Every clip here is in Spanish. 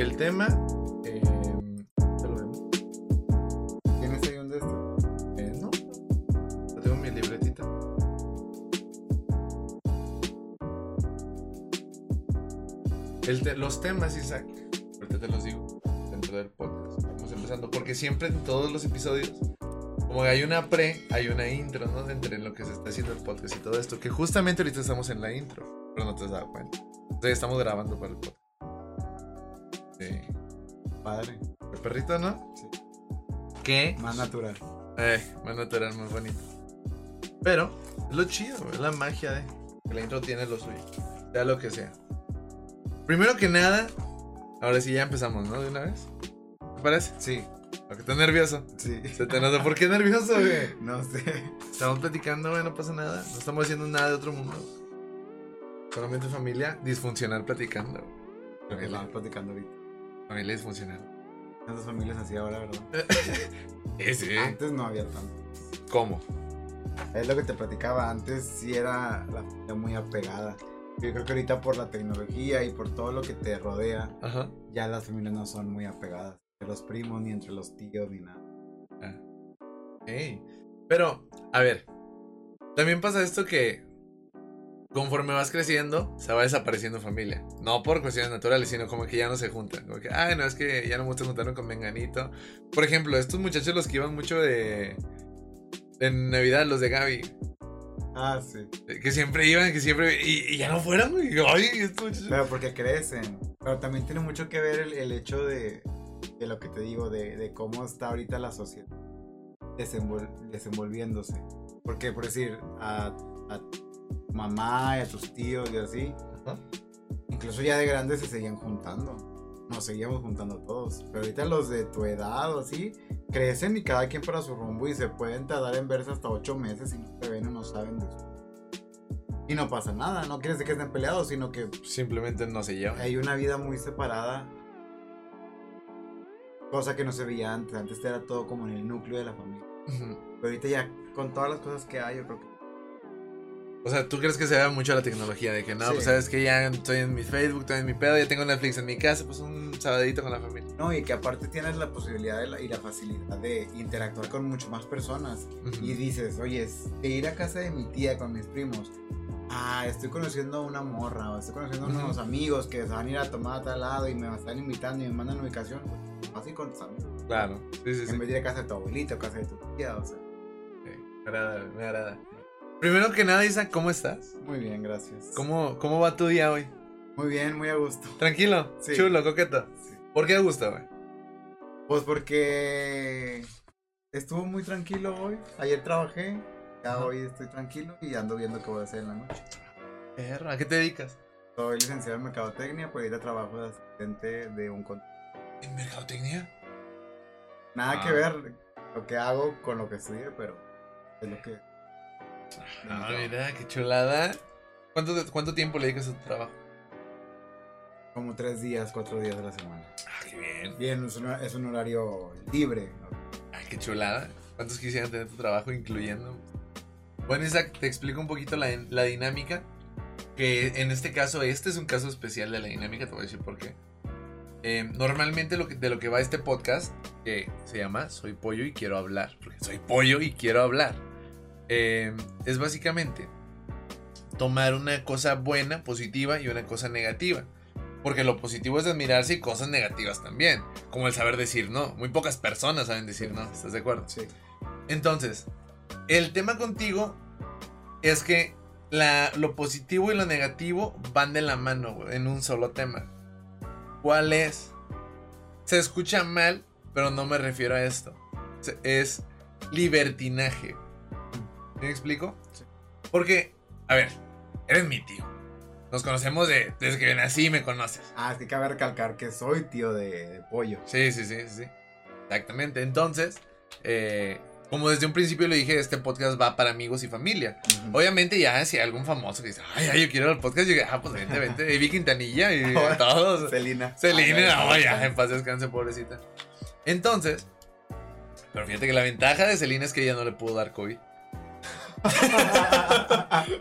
El tema. ¿te lo? ¿Tienes ahí un de estos? Eh, no. Tengo mi libretita. El los temas, Isaac. Ahorita te los digo. Dentro del podcast. Vamos empezando. Porque siempre en todos los episodios. Como hay una pre, hay una intro, ¿no? Entre lo que se está haciendo el podcast y todo esto. Que justamente ahorita estamos en la intro. Pero no te has dado cuenta. Entonces estamos grabando para el podcast. Sí. Padre. El perrito, ¿no? Sí. ¿Qué? Más natural. Eh, más natural, más bonito. Pero es lo chido, es la magia de que la intro tiene lo suyo. Sea lo que sea. Primero que nada, ahora sí ya empezamos, ¿no? De una vez. ¿Te parece? Sí. Porque estás nervioso. Sí. Se te nota. ¿Por qué nervioso, güey? No sé. Estamos platicando, güey, no pasa nada. No estamos haciendo nada de otro mundo. Solamente familia disfuncional platicando. Lo que platicando ahorita. Familia disfuncional. Tantas familias así ahora, ¿verdad? Antes no había tanto. ¿Cómo? Es lo que te platicaba. Antes sí era la familia muy apegada. Yo creo que ahorita por la tecnología y por todo lo que te rodea, Ajá. ya las familias no son muy apegadas. Entre los primos, ni entre los tíos, ni nada. Ey, Pero, a ver, también pasa esto que conforme vas creciendo, se va desapareciendo familia. No por cuestiones naturales, sino como que ya no se juntan. Como que, ay, no, es que ya no me gusta juntarme con Menganito. Por ejemplo, estos muchachos, los que iban mucho de, de Navidad, los de Gaby, Ah, sí. que siempre iban, que siempre. Y, y ya no fueron, güey. Ay, estos muchachos. Pero porque crecen. Pero también tiene mucho que ver el, el hecho de, de lo que te digo, de, de cómo está ahorita la sociedad desenvol- desenvolviéndose. Porque, por decir, a, mamá y a tus tíos y así, Ajá. incluso ya de grandes se seguían juntando. Nos seguíamos juntando todos. Pero ahorita los de tu edad o así, crecen y cada quien para su rumbo y se pueden tardar en verse hasta ocho meses y no se ven o no saben de eso. Y no pasa nada, no quiere decir que estén peleados, sino que Simplemente no se llevan. hay una vida muy separada. Cosa que no se veía antes. Antes era todo como en el núcleo de la familia. Pero ahorita ya, con todas las cosas que hay, yo creo que. O sea, ¿tú crees que se vea mucho la tecnología? De que no, Sí. pues sabes que ya estoy en mi Facebook, estoy en mi pedo, ya tengo Netflix en mi casa, pues un sabadito con la familia. No, y que aparte tienes la posibilidad la- y la facilidad de interactuar con mucho más personas. Ujú. Y dices, oye, de ir a casa de mi tía con mis primos. Ah, estoy conociendo a una morra, o estoy conociendo a Ujú. unos amigos que se van a ir a tomar a tal lado y me están invitando y me mandan ubicación. Pues, así con tus amigos. Claro, sí, sí, sí. En vez de ir a casa de tu abuelita o casa de tu tía, o sea. Ok, Me agrada, me agrada. Primero que nada, Isa, ¿cómo estás? Muy bien, gracias. ¿Cómo, ¿Cómo va tu día hoy? Muy bien, muy a gusto. ¿Tranquilo? Sí. ¿Chulo, coqueto? Sí. ¿Por qué a gusto, güey? Pues porque estuvo muy tranquilo hoy. Ayer trabajé, ya hoy estoy tranquilo y ando viendo qué voy a hacer en la noche. ¿a qué te dedicas? Soy licenciado en mercadotecnia, pues ahorita trabajo de asistente de un ¿En mercadotecnia? Nada Ah. que ver lo que hago con lo que estudié, pero es lo que. Ah, mira, qué chulada. ¿Cuánto, ¿Cuánto tiempo le dedicas a tu trabajo? Como tres días, cuatro días de la semana. Ah, qué bien. Bien, es un, es un horario libre. Ay, qué chulada. ¿Cuántos quisieran tener tu trabajo incluyendo? Bueno, Isaac, te explico un poquito la, la dinámica. Que en este caso, este es un caso especial de la dinámica, te voy a decir por qué. Eh, normalmente lo que- de lo que va este podcast, que se llama Soy Pollo y quiero hablar, porque soy pollo y quiero hablar, eh, es básicamente tomar una cosa buena, positiva y una cosa negativa. Porque lo positivo es admirarse y cosas negativas también. Como el saber decir no. Muy pocas personas saben decir no. ¿Estás de acuerdo? Sí. Entonces, el tema contigo es que la- lo positivo y lo negativo van de la mano en un solo tema. ¿Cuál es? Se escucha mal, pero no me refiero a esto. Es libertinaje. ¿Me explico? Sí. Porque, a ver, eres mi tío. Nos conocemos de- desde que nací me conoces. Ah, es que cabe recalcar que soy tío de, de pollo. Sí, sí, sí, sí. Exactamente. Entonces, eh, como desde un principio le dije, este podcast va para amigos y familia. Obviamente ya si hay algún famoso que dice, ay, ay, yo quiero al podcast, yo digo, ah, pues vente, vente. Y vi Quintanilla y Ahora, todos. Celina. Celina, no, ya, en paz descanse, pobrecita. Entonces, pero fíjate que la ventaja de Celina es que ella no le pudo dar COVID.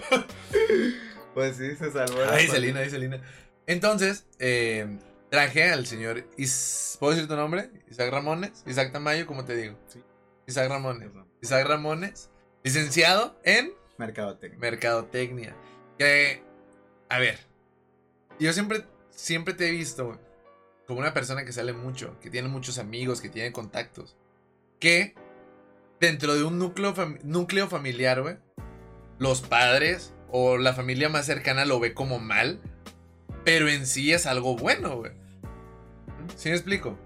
Pues sí, se salvó. pandemia. Celina, ay, Celina. Entonces, eh, traje al señor. Is- ¿Puedo decir tu nombre? Isaac Ramones. Isaac Tamayo, ¿cómo te digo? Sí. Isaac Ramones. Isaac Ramones, licenciado en Mercadotecnia. Mercadotecnia. Que, a ver, yo siempre, siempre te he visto güey, como una persona que sale mucho, que tiene muchos amigos, que tiene contactos. Que dentro de un núcleo, núcleo familiar, güey, los padres o la familia más cercana lo ve como mal, pero en sí es algo bueno, güey. ¿Sí me explico?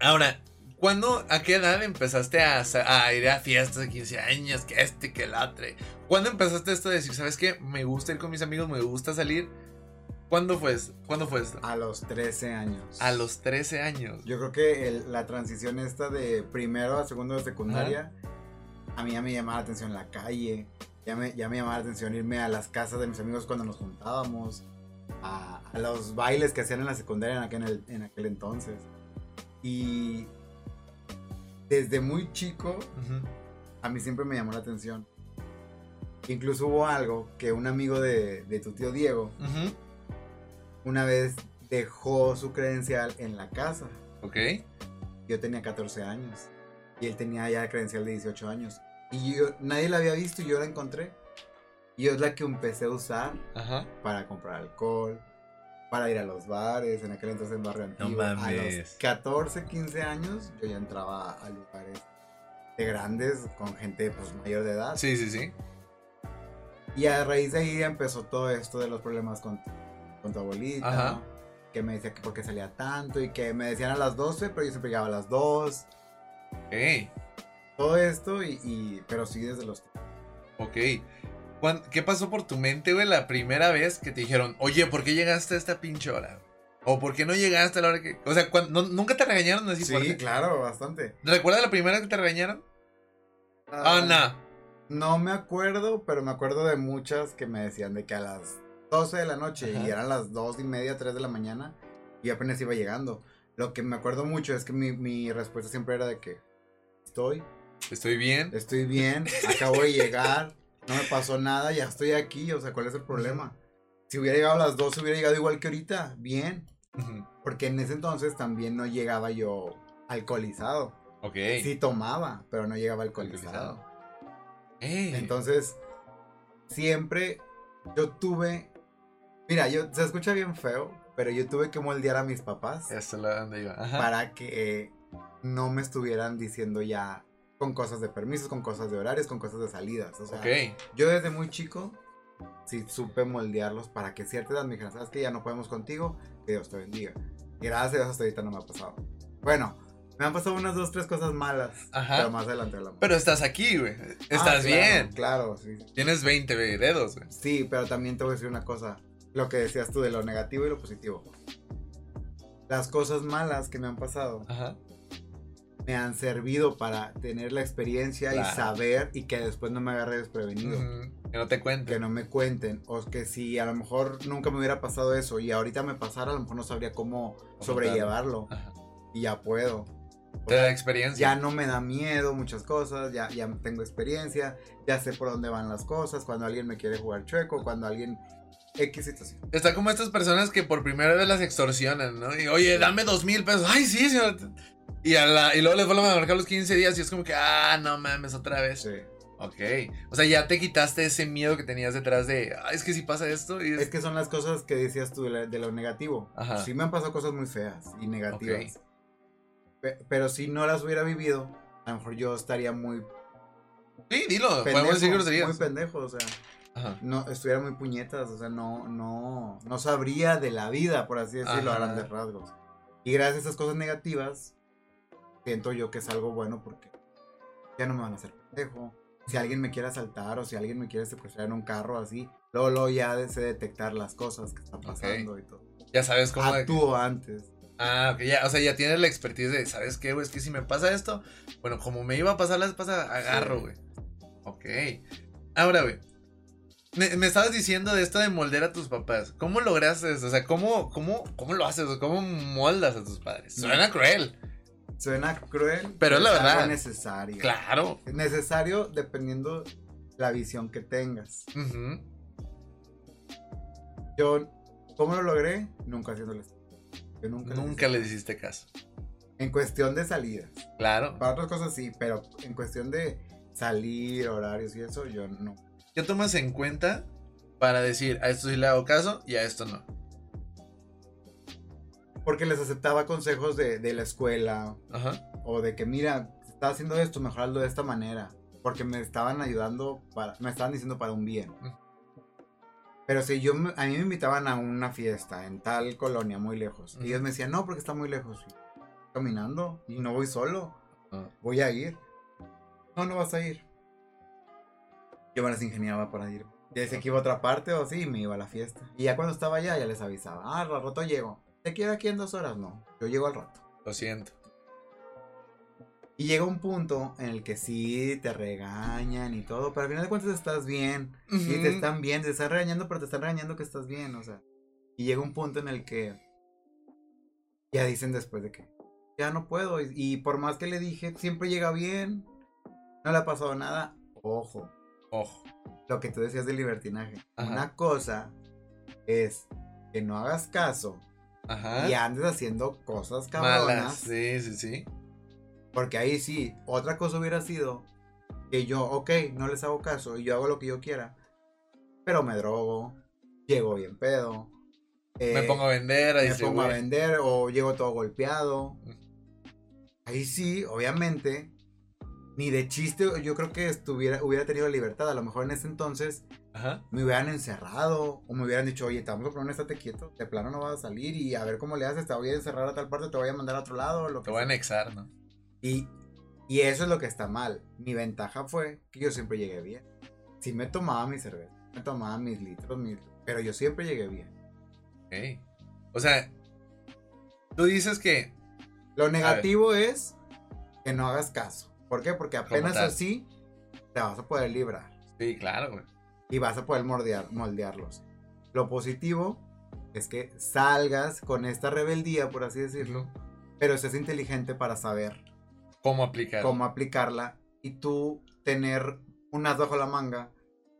Ahora, ¿cuándo, a qué edad empezaste a ir a fiestas de 15 años, que este, que el otro? ¿Cuándo empezaste esto de decir, sabes qué? Me gusta ir con mis amigos, me gusta salir. ¿Cuándo fue, esto? ¿Cuándo fue esto? A los 13 años. A los 13 años. Yo creo que el- la transición esta de primero a segundo de secundaria, a mí ya me llamaba la atención la calle, ya me, ya me llamaba la atención irme a las casas de mis amigos cuando nos juntábamos, a, a los bailes que hacían en la secundaria en aquel, en aquel entonces. Y desde muy chico, a mí siempre me llamó la atención. Incluso hubo algo que un amigo de, de tu tío Diego. Una vez dejó su credencial en la casa. Ok. Yo tenía 14 años y él tenía ya credencial de 18 años. Y yo, nadie la había visto y yo la encontré. Y es la que empecé a usar Ajá. para comprar alcohol, para ir a los bares, en aquel entonces en Barrio Antiguo. A mames. los 14, 15 años yo ya entraba a lugares de grandes con gente pues mayor de edad. Sí, sí, sí. Y a raíz de ahí empezó todo esto de los problemas con, con tu abuelita. Ajá. Que me decía que por qué salía tanto y que me decían a las 12, pero yo siempre llegaba a las 2. Ok. Todo esto y, y- pero sí desde los... Ok. ¿Cuán- ¿Qué pasó por tu mente, güey, la primera vez que te dijeron, oye, ¿por qué llegaste a esta pinche hora? ¿O por qué no llegaste a la hora que.? O sea, no- ¿nunca te regañaron así Sí, fuerte? claro, bastante. ¿Recuerdas la primera vez que te regañaron? Ah, no. No me acuerdo, pero me acuerdo de muchas que me decían de que a las 12 de la noche Ajá. y eran las 2 y media, 3 de la mañana y apenas iba llegando. Lo que me acuerdo mucho es que mi, mi respuesta siempre era de que estoy, Estoy bien. estoy bien, acabo de llegar, no me pasó nada, ya estoy aquí, o sea, ¿cuál es el problema? Si hubiera llegado a las 12, hubiera llegado igual que ahorita, bien. Porque en ese entonces también no llegaba yo alcoholizado. Ok. Sí tomaba, pero no llegaba alcoholizado. Entonces, siempre yo tuve. Mira, yo se escucha bien feo, pero yo tuve que moldear a mis papás Eso es donde iba. Ajá. para que eh, no me estuvieran diciendo ya con cosas de permisos, con cosas de horarios, con cosas de salidas. O sea, Ok. yo desde muy chico sí supe moldearlos para que cierta edad me dijeran, ¿sabes que Ya no podemos contigo, que Dios te bendiga. Y gracias a Dios hasta ahorita no me ha pasado. Bueno, me han pasado unas dos, tres cosas malas, Ajá. pero más adelante hablamos. Pero estás aquí, güey. Ah, Estás claro, bien. Claro, sí. Tienes 20 güey, dedos, güey. Sí, pero también te voy a decir una cosa. Lo que decías tú de lo negativo y lo positivo. Las cosas malas que me han pasado Ajá. me han servido para tener la experiencia Claro. y saber y que después no me agarre desprevenido. Que no te cuente. Que no me cuenten. O que si a lo mejor nunca me hubiera pasado eso y ahorita me pasara, a lo mejor no sabría cómo sobrellevarlo. Ajá. Y ya puedo. O Te da experiencia. ya no me da miedo muchas cosas, ya, ya tengo experiencia, ya sé por dónde van las cosas, cuando alguien me quiere jugar chueco, cuando alguien... X situación. Está como estas personas que por primera vez las extorsionan, ¿no? Y oye, dame dos mil pesos. Ay, sí, señor. Y, a la- y luego les vuelven a marcar los 15 días y es como que, ah, no mames, otra vez. Sí. Ok. O sea, ya te quitaste ese miedo que tenías detrás de, ah, es que si pasa esto. Y es- Es que son las cosas que decías tú de, la- de lo negativo. Ajá. Sí me han pasado cosas muy feas y negativas. Pe- pero si no las hubiera vivido, a lo mejor yo estaría muy Sí, dilo. pendejo. Podemos decir muy groserías. pendejo, o sea, Ajá. no, estuviera muy puñetas, o sea, no, no, no sabría de la vida, por así decirlo, a Ajá. grandes rasgos. Y gracias a esas cosas negativas, siento yo que es algo bueno porque ya no me van a hacer pendejo. Si alguien me quiere asaltar o si alguien me quiere secuestrar en un carro así, luego, luego ya sé detectar las cosas que están pasando y todo. Ya sabes cómo. de- Actúo antes. Ah, ok, ya, o sea, ya tienes la expertise de, ¿sabes qué, güey? Es que si me pasa esto, bueno, como me iba a pasar la vez pasada, agarro, Sí. güey. Ok. Ahora, güey. Me, me estabas diciendo de esto de moldear a tus papás. ¿Cómo lograste eso? O sea, ¿cómo, cómo, cómo lo haces? ¿Cómo moldas a tus padres? Suena cruel. Suena cruel, Pero es la algo verdad. necesario. Claro. Es necesario dependiendo la visión que tengas. Yo, ¿cómo lo logré? Nunca haciéndoles. Yo nunca, Nunca les hiciste caso. En cuestión de salidas. Claro. Para otras cosas sí, pero en cuestión de salir, horarios y eso, yo no. ¿Qué tomas en cuenta para decir a esto sí le hago caso y a esto no? Porque les aceptaba consejos de, de la escuela Ajá. o de que, mira, estás haciendo esto, mejorarlo de esta manera. Porque me estaban ayudando, para, me estaban diciendo para un bien. Pero si yo, me- a mí me invitaban a una fiesta en tal colonia muy lejos. Y ellos me decían, no, porque está muy lejos. Caminando y no voy solo. Ah. Voy a ir. No, no vas a ir. Yo me las ingeniaba para ir. Ya decía que iba a otra parte o sí, me iba a la fiesta. Y ya cuando estaba allá, ya les avisaba. Ah, al rato llego. ¿Te quiero aquí en dos horas? No, yo llego al rato. Lo siento. Y llega un punto en el que sí te regañan y todo, pero al final de cuentas estás bien. Y te Ujú. están bien, te están regañando, pero te están regañando que estás bien, o sea. Y llega un punto en el que ya dicen después de que ya no puedo. Y, y por más que le dije, siempre llega bien. No le ha pasado nada. Ojo, Ojo. lo que tú decías del libertinaje. Ajá. Una cosa es que no hagas caso Ajá. y andes haciendo cosas Malas. cabronas. Sí, sí, sí. Porque ahí sí, otra cosa hubiera sido que yo, ok, no les hago caso y yo hago lo que yo quiera, pero me drogo, llego bien pedo, eh, me pongo a vender, ahí me pongo a vender o llego todo golpeado. Ahí sí, obviamente, ni de chiste yo creo que estuviera, hubiera tenido libertad. A lo mejor en ese entonces Ajá. me hubieran encerrado o me hubieran dicho, oye, te vamos a poner estate quieto, de plano no vas a salir y a ver cómo le haces, te voy a encerrar a tal parte, te voy a mandar a otro lado, lo Te que voy a sea". anexar, ¿no? Y, y eso es lo que está mal. Mi ventaja fue que yo siempre llegué bien. Sí me tomaba mi cerveza, me tomaba mis litros, mis- pero yo siempre llegué bien. O sea, tú dices que. Lo negativo es que no hagas caso. ¿Por qué? Porque apenas así te vas a poder librar Sí, claro, güey. y vas a poder moldear, moldearlos. Lo positivo es que salgas con esta rebeldía, por así decirlo, pero seas inteligente para saber ¿Cómo aplicar? cómo aplicarla y tú tener un as bajo la manga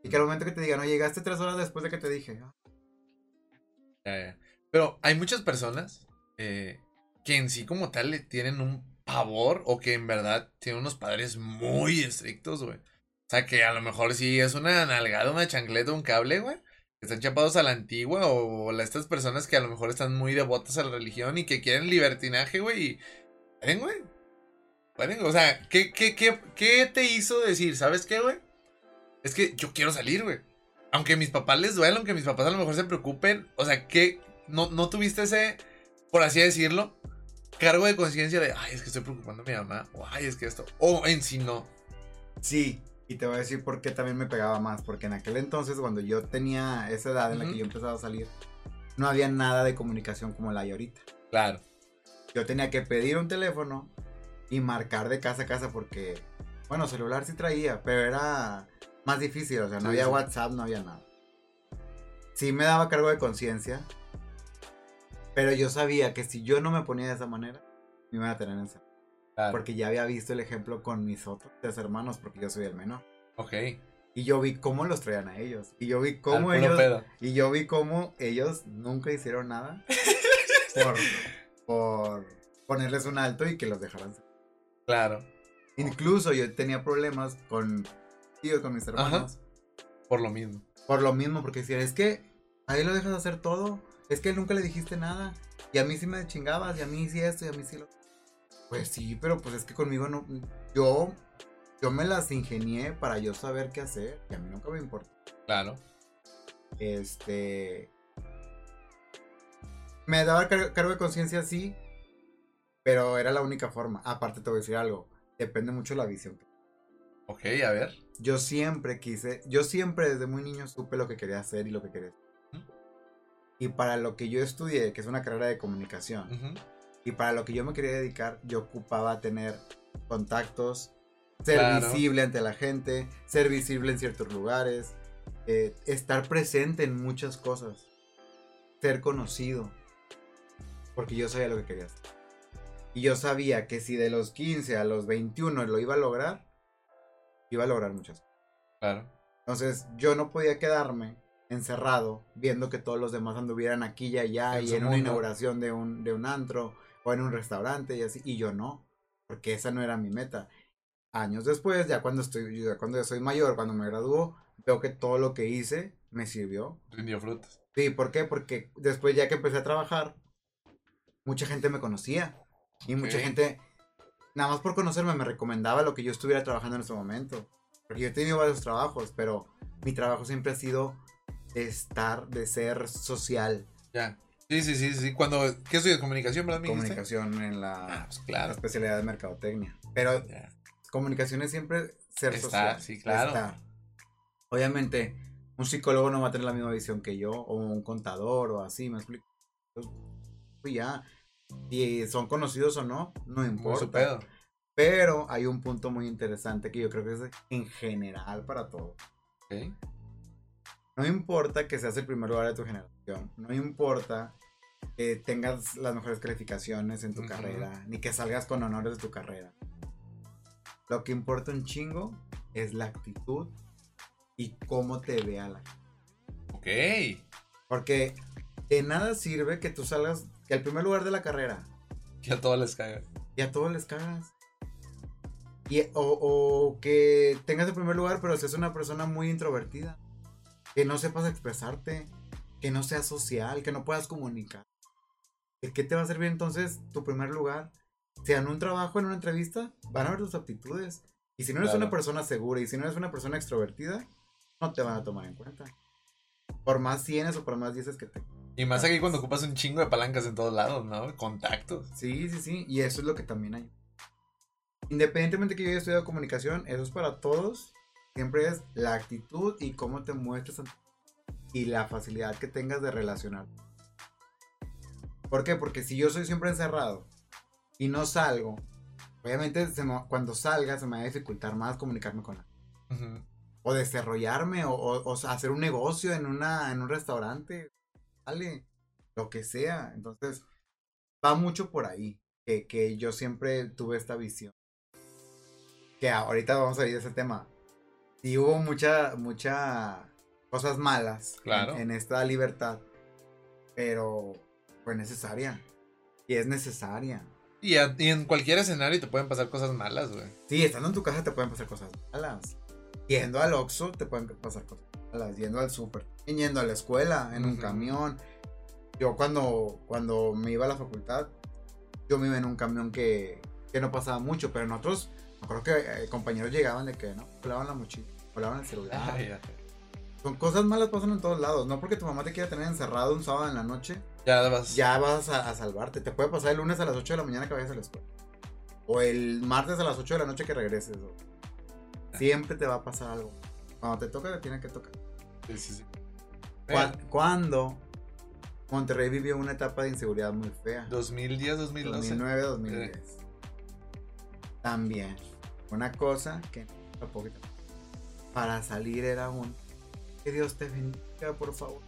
y que al momento que te digan, no llegaste tres horas después de que te dije, "Ah, Ya, ya. Pero hay muchas personas eh, que en sí como tal le tienen un pavor o que en verdad tienen unos padres muy estrictos, güey. O sea, que a lo mejor sí es una nalgada, una chancleta, un cable, güey. Que están chapados a la antigua o la- estas personas que a lo mejor están muy devotas a la religión y que quieren libertinaje, güey. Y... Pueden, güey. Pueden, o sea, ¿qué, qué, qué, ¿qué te hizo decir? ¿Sabes qué, güey? Es que yo quiero salir, güey. Aunque mis papás les duela, aunque mis papás a lo mejor se preocupen. O sea, ¿qué? ¿No, no tuviste ese, por así decirlo, cargo de conciencia de, ay, es que estoy preocupando a mi mamá? O, ay, es que esto. O en sí no. sí. Y te voy a decir por qué también me pegaba más. Porque en aquel entonces, cuando yo tenía esa edad en la Ujú. que yo empezaba a salir, no había nada de comunicación como la hay ahorita. Claro. Yo tenía que pedir un teléfono y marcar de casa a casa porque, bueno, celular sí traía, pero era más difícil, o sea, no Sí, había sí. WhatsApp, no había nada. Sí me daba cargo de conciencia, pero yo sabía que si yo no me ponía de esa manera, me iban a tener encerrado. claro. Porque ya había visto el ejemplo con mis otros tres hermanos, porque yo soy el menor. Ok. Y yo vi cómo los traían a ellos. Y yo vi cómo ellos... pedo. Y yo vi cómo ellos nunca hicieron nada por, por ponerles un alto y que los dejaran. Claro. Incluso yo tenía problemas con tíos, con mis hermanos. Por lo mismo. Por lo mismo, porque decían, es que ahí lo dejas hacer todo. Es que nunca le dijiste nada. Y a mí sí me chingabas, y a mí sí esto, y a mí sí lo... Pues sí, pero pues es que conmigo no... Yo, yo me las ingenié para yo saber qué hacer. Y a mí nunca me importó. Claro. Este. Me daba car- cargo de conciencia, sí. Pero era la única forma. Aparte, te voy a decir algo. Depende mucho de la visión. Ok, a ver. Yo siempre quise. Yo siempre desde muy niño supe lo que quería hacer y lo que quería hacer. Y para lo que yo estudié, que es una carrera de comunicación, y para lo que yo me quería dedicar, yo ocupaba tener contactos, ser Claro. visible ante la gente, ser visible en ciertos lugares, eh, estar presente en muchas cosas, ser conocido, porque yo sabía lo que quería hacer. Y yo sabía que si de los 15 a los 21 lo iba a lograr, iba a lograr muchas cosas. Claro. Entonces yo no podía quedarme encerrado, viendo que todos los demás anduvieran aquí y allá En y en una mundo. inauguración de un, de un antro o en un restaurante y así, y yo no, porque esa no era mi meta. Años después, ya cuando estoy, ya cuando yo soy mayor, cuando me graduó, veo que todo lo que hice me sirvió. Rindió frutos. Sí, ¿por qué? Porque después ya que empecé a trabajar, mucha gente me conocía y mucha gente, nada más por conocerme, me recomendaba lo que yo estuviera trabajando en ese momento. Porque yo he tenido varios trabajos, pero mi trabajo siempre ha sido estar, de ser social. Ya. Sí, sí, sí, sí. Cuando. ¿Qué estudias? Comunicación, ¿verdad? dijiste? Comunicación en Ah, la pues claro. especialidad de mercadotecnia. Pero comunicación es siempre ser Estar, social. sí, claro. estar. Obviamente, un psicólogo no va a tener la misma visión que yo, o un contador, o así, me explico. Pues ya, si son conocidos o no, no su importa. pedo. Pero hay un punto muy interesante que yo creo que es en general para todos. Ok. No importa que seas el primer lugar de tu generación, no importa que tengas las mejores calificaciones en tu carrera, ni que salgas con honores de tu carrera. Lo que importa un chingo es la actitud y cómo te vea la gente. Ok. Porque de nada sirve que tú salgas, que al primer lugar de la carrera, Que a todos les caga. y a todos les cagas. Y, o, o que tengas el primer lugar, pero seas una persona muy introvertida. Que no sepas expresarte. Que no seas social. Que no puedas comunicar. ¿De qué te va a servir entonces tu primer lugar? Si en un trabajo, en una entrevista, van a ver tus aptitudes. Y si no eres Claro. una persona segura y si no eres una persona extrovertida, no te van a tomar en cuenta. Por más tienes o por más dices que te Y más aquí cuando ocupas un chingo de palancas en todos lados, ¿no? Contactos. Sí, sí, sí. Y eso es lo que también hay. Independientemente que yo haya estudiado comunicación, eso es para todos. Siempre es la actitud y cómo te muestres ante- y la facilidad que tengas de relacionar. ¿Por qué? Porque si yo soy siempre encerrado y no salgo, obviamente se me- cuando salga se me va a dificultar más comunicarme con Ujú. o desarrollarme o, o- o hacer un negocio en una en un restaurante vale lo que sea entonces va mucho por ahí que, que yo siempre tuve esta visión que ahorita vamos a ir a ese tema y hubo mucha mucha cosas malas en- Claro. en, esta libertad pero fue necesaria y es necesaria Y, a- y en cualquier escenario te pueden pasar cosas malas, güey. Sí, estando en tu casa te pueden pasar cosas malas. Yendo al Oxxo te pueden pasar cosas malas. Yendo al súper. Yendo a la escuela, en un camión. Yo cuando, cuando me iba a la facultad, yo me iba en un camión que, que no pasaba mucho, pero nosotros, me acuerdo que eh, compañeros llegaban de que no, volaban la mochila, volaban el celular. Ay. Son cosas malas pasan en todos lados. No porque tu mamá te quiera tener encerrado un sábado en la noche, Ya vas. ya vas a, a salvarte. Te puede pasar el lunes a las 8 de la mañana que vayas a la escuela. O el martes a las 8 de la noche que regreses. o- Siempre te va a pasar algo. Cuando te toca, te tiene que tocar. Sí, sí, sí. Cua- Cuando Monterrey vivió una etapa de inseguridad muy fea. 2010, 2012. 2009-2010. También. Una cosa que poquito. Para salir era un. Que Dios te bendiga, por favor.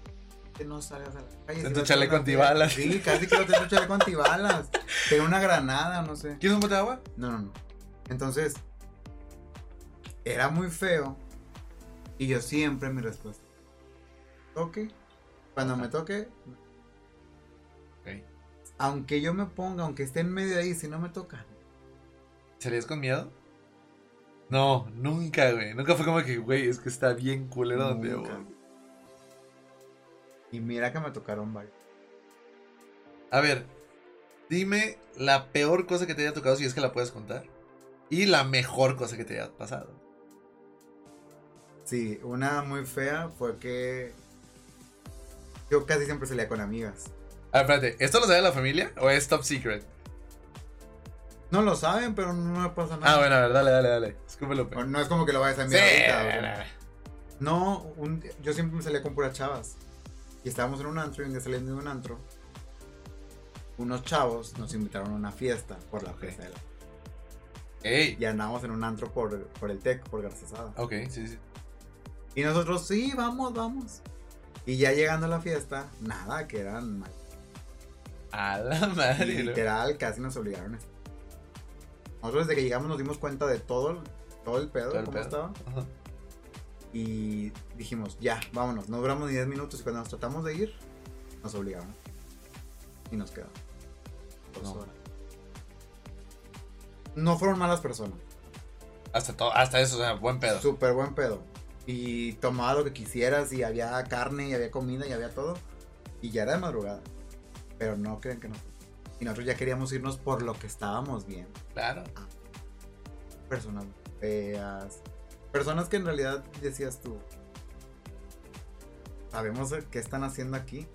Que no salgas a la calle. En Si tu chaleco antibalas. Sí, casi que no te tu chaleco antibalas. Pero una granada, no sé. ¿Quieres un bote de agua? No, no, no. Entonces, era muy feo. Y yo siempre mi respuesta. Toque. Cuando me toque. Ok. Aunque yo me ponga, aunque esté en medio de ahí, si no me toca. ¿Serías con miedo? No, nunca, güey. Nunca fue como que, güey, es que está bien culero donde voy. Y mira que me tocaron varios. A ver, dime la peor cosa que te haya tocado, si es que la puedes contar. Y la mejor cosa que te haya pasado. Sí, una muy fea fue que yo casi siempre salía con amigas. A ver, espérate, ¿esto lo sabe la familia o es top secret? No lo saben, pero no me pasa nada. Ah, bueno, a ver, dale, dale, dale. Escúpelo, O No es como que lo vayas a Sí, enviar ahorita, o sea. No, un yo siempre me salía con puras chavas. Y estábamos en un antro y un día saliendo de un antro. Unos chavos nos invitaron a una fiesta por la Ok. fiesta de la... Ey. Y andábamos en un antro por, por el TEC, por Garzazada. Ok, sí, sí. Y nosotros, sí, vamos, vamos. Y ya llegando a la fiesta, nada, que eran mal. A la madre. literal, casi nos obligaron a estar. Nosotros desde que llegamos nos dimos cuenta de todo, el- todo el pedo, Todo el cómo pedo. estaba. Ajá. Y dijimos, ya, vámonos. No duramos ni 10 minutos y cuando nos tratamos de ir, nos obligaron. Y nos quedamos. Dos No. horas. No fueron malas personas. Hasta, todo, hasta eso, o sea, buen pedo. Súper buen pedo. Y tomaba lo que quisieras y había carne y había comida y había todo. Y ya era de madrugada. Pero no creen que no. Y nosotros ya queríamos irnos por lo que estábamos bien. Claro. Personas feas. Personas que en realidad decías tú. Sabemos qué están haciendo aquí.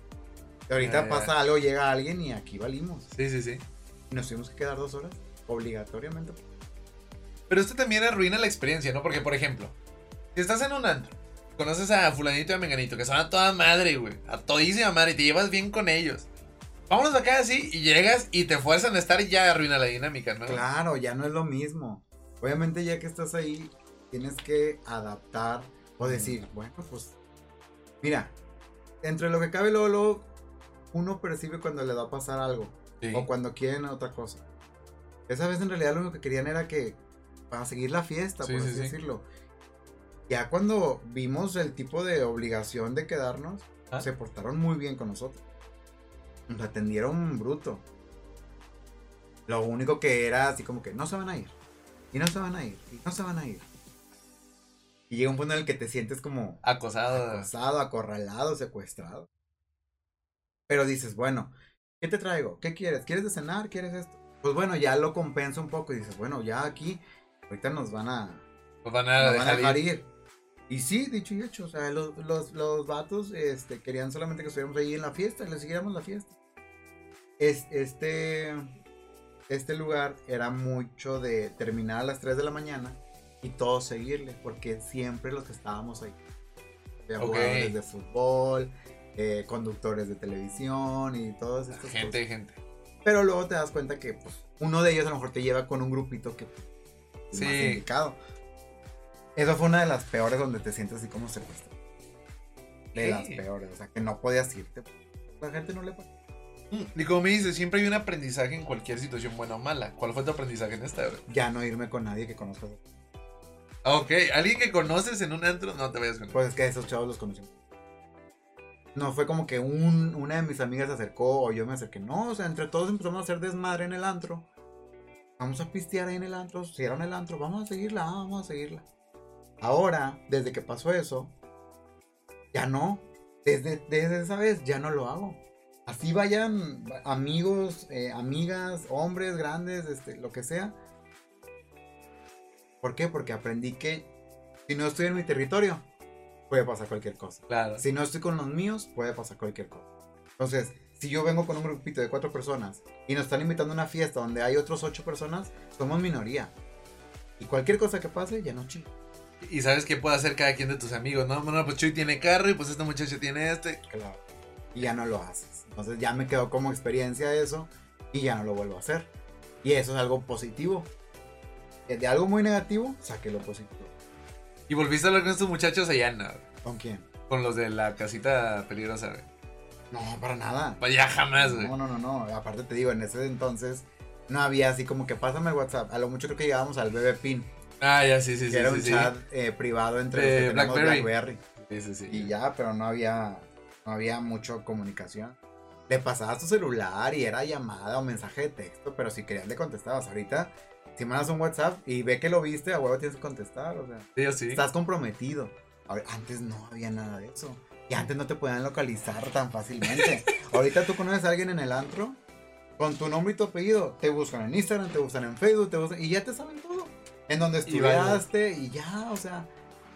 Y ahorita pasa algo, llega alguien y aquí valimos. Sí, sí, sí. Y nos tuvimos que quedar dos horas. Obligatoriamente. Pero esto también arruina la experiencia, ¿no? Porque, por ejemplo, si estás en un antro, conoces a fulanito y a menganito, que son a toda madre, güey. A todísima madre, y te llevas bien con ellos. Vámonos acá así, y llegas y te fuerzan a estar y ya arruina la dinámica, ¿no? Claro, ya no es lo mismo. Obviamente ya que estás ahí, tienes que adaptar o decir, bueno, pues mira, entre lo que cabe luego, uno percibe cuando le va a pasar algo Sí. o cuando quieren otra cosa. Esa vez en realidad lo único que querían era que para seguir la fiesta, Sí, por sí, así sí. decirlo. Ya cuando vimos el tipo de obligación de quedarnos, Ah. se portaron muy bien con nosotros. Nos atendieron bruto. Lo único que era así como que no se van a ir. Y no se van a ir. Y no se van a ir. Y llega un punto en el que te sientes como Acosado. acosado, acorralado, secuestrado. Pero dices, bueno, ¿qué te traigo? ¿Qué quieres? ¿Quieres de cenar? ¿Quieres esto? Pues bueno, ya lo compensa un poco y dices, bueno, ya aquí, ahorita nos van a, Nos van a nos van a dejar ir. ir. Y sí, dicho y hecho, o sea, los, los, los vatos este, querían solamente que estuviéramos ahí en la fiesta, le siguiéramos la fiesta. Es, este, este lugar era mucho de terminar a las 3 de la mañana y todos seguirle, porque siempre los que estábamos ahí. Ok. jugadores de fútbol, eh, conductores de televisión y todas estas cosas. Gente, gente. Pero luego te das cuenta que pues, uno de ellos a lo mejor te lleva con un grupito que es Sí. más indicado. Eso fue una de las peores donde te sientes así como secuestrado. De Sí. las peores, o sea, que no podías irte. La gente no le pasa. Y como me dices, siempre hay un aprendizaje en cualquier situación buena o mala. ¿Cuál fue tu aprendizaje en esta? Ya no irme con nadie que conozcas. Ah, Ok, alguien que conoces en un antro, no te vayas con. Pues es que a esos chavos los conocimos. No fue como que un, una de mis amigas se acercó o yo me acerqué. No, o sea, entre todos empezamos a hacer desmadre en el antro. Vamos a pistear ahí en el antro. Cierran el antro. Vamos a seguirla, vamos a seguirla. Ahora, desde que pasó eso, ya no. Desde, desde esa vez ya no lo hago. Así vayan amigos, eh, amigas, hombres, grandes, este, lo que sea. ¿Por qué? Porque aprendí que si no estoy en mi territorio, puede pasar cualquier cosa. Claro. Si no estoy con los míos, puede pasar cualquier cosa. Entonces, si yo vengo con un grupito de cuatro personas y nos están invitando a una fiesta donde hay otros ocho personas, somos minoría. Y cualquier cosa que pase, ya no chido. Y sabes qué puede hacer cada quien de tus amigos, ¿no? Bueno, pues Chuy tiene carro y pues este muchacho tiene este. Claro. Y ya no lo haces. Entonces ya me quedó como experiencia eso y ya no lo vuelvo a hacer. Y eso es algo positivo. De algo muy negativo, saqué lo positivo. Y volviste a hablar con estos muchachos allá, no. ¿Con quién? Con los de la casita peligrosa, güey. No, para nada. Pues ya jamás, güey. No, no, no, no. Aparte te digo, en ese entonces no había así como que pásame el WhatsApp. A lo mucho creo que llegábamos al BB Pin, Ah, ya, sí, sí, que sí. era sí, un sí. chat eh, privado entre los que Blackberry. Blackberry. Sí, sí, sí. Y ya, pero no había, no había mucho comunicación. Le pasabas tu celular y era llamada o mensaje de texto, pero si querías le contestabas. Ahorita, si mandas un WhatsApp y ve que lo viste, a huevo tienes que contestar. O sea, Sí, estás comprometido. Ahora, antes no había nada de eso. Y antes no te podían localizar tan fácilmente. Ahorita tú conoces a alguien en el antro, con tu nombre y tu apellido, te buscan en Instagram, te buscan en Facebook, te buscan, y ya te saben todo. En donde Y estudiaste y, ya, o sea,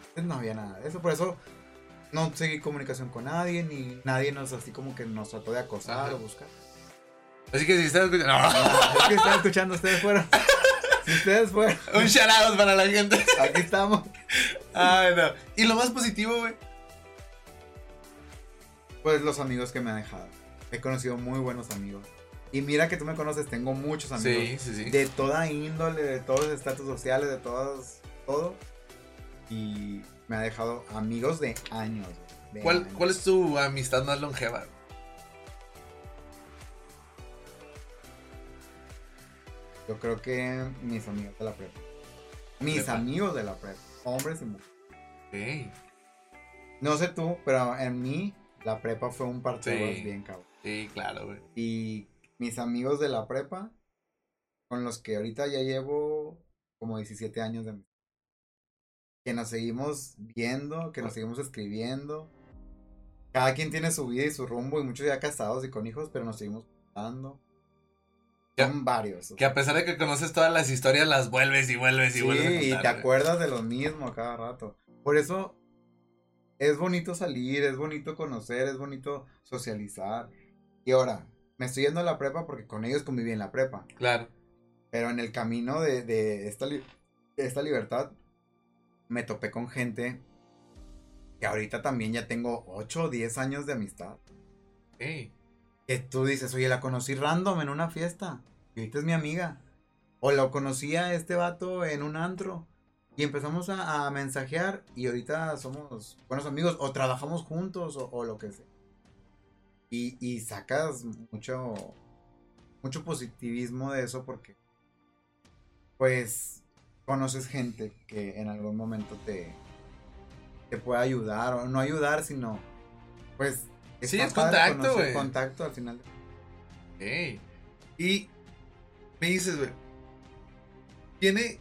antes no había nada de eso. Por eso no seguí comunicación con nadie, ni nadie nos así como que nos trató de acosar Ajá. o buscar. Así que si estás escuchando. No. Es que están escuchando ustedes fueron. Si ustedes fueron, Un shout out para la gente. aquí estamos. Ay, no. Y lo más positivo, güey. Pues los amigos que me han dejado. He conocido muy buenos amigos. Y mira que tú me conoces, tengo muchos amigos. Sí, sí, sí. De toda índole, de todos los estatus sociales, de todos, todo. Y me ha dejado amigos de años. de ¿Cuál, años. ¿Cuál es tu amistad más longeva? Yo creo que mis amigos de la prepa. Mis Prepa. amigos de la prepa. Hombres y mujeres. Ok. No sé tú, pero en mí la prepa fue un partido Sí. bien cabrón. Sí, claro, güey. Y mis amigos de la prepa, con los que ahorita ya llevo como 17 años de amistad, que nos seguimos viendo, que nos seguimos escribiendo. Cada quien tiene su vida y su rumbo, y muchos ya casados y con hijos, pero nos seguimos juntando. Son varios. Que a pesar de que conoces todas las historias, las vuelves y vuelves y Sí, vuelves a y te acuerdas de lo mismo a cada rato. Por eso es bonito salir, es bonito conocer, es bonito socializar. Y ahora, me estoy yendo a la prepa porque con ellos conviví en la prepa. Claro. Pero en el camino de, de esta, li- de esta libertad, me topé con gente que ahorita también ya tengo 8 o 10 años de amistad. Ey, Que tú dices, oye, la conocí random en una fiesta. Y ahorita es mi amiga. O lo conocí a este vato en un antro. Y empezamos a, a mensajear. Y ahorita somos buenos amigos. O trabajamos juntos. O, o lo que sea. Y, y sacas mucho. Mucho positivismo de eso. Porque. Pues. Conoces gente que en algún momento te. Te puede ayudar. O no ayudar, sino. Pues. Sí, es contacto, güey. Contacto al final. Y me dices, güey. Tiene.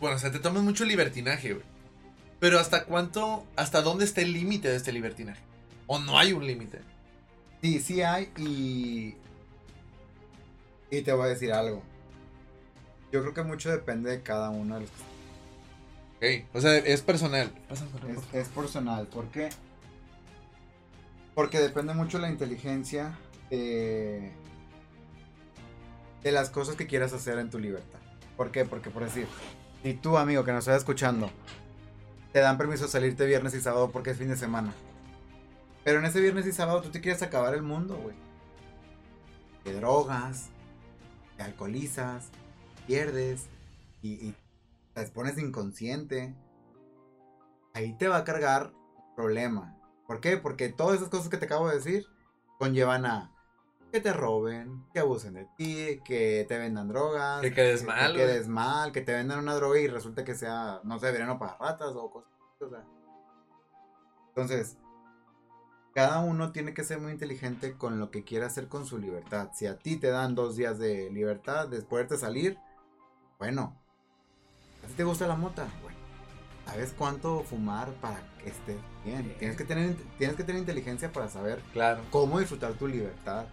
Bueno, o sea, te tomas mucho libertinaje, güey. Pero ¿hasta cuánto, hasta dónde está el límite de este libertinaje? ¿O no hay un límite? Sí, sí hay y... Y te voy a decir algo. Yo creo que mucho depende de cada uno de los que Ok, O sea, es personal. Es personal. ¿Por qué? Porque depende mucho la inteligencia de, de las cosas que quieras hacer en tu libertad. ¿Por qué? Porque por decir, si tú amigo que nos estás escuchando, te dan permiso de salirte viernes y sábado porque es fin de semana. Pero en ese viernes y sábado tú te quieres acabar el mundo, güey. Te drogas, te alcoholizas, pierdes y, y te pones inconsciente. Ahí te va a cargar un problema. ¿Por qué? Porque todas esas cosas que te acabo de decir conllevan a que te roben, que abusen de ti, que te vendan drogas, Que quedes mal, que quedes mal, que te vendan una droga y resulta que sea, no sé, veneno para ratas o cosas. así, o sea. Entonces, cada uno tiene que ser muy inteligente con lo que quiera hacer con su libertad. Si a ti te dan dos días de libertad después de salir, bueno, ¿a ti te gusta la mota? Bueno, ¿sabes cuánto fumar para que estés bien? Tienes que tener, tienes que tener inteligencia para saber Claro. cómo disfrutar tu libertad.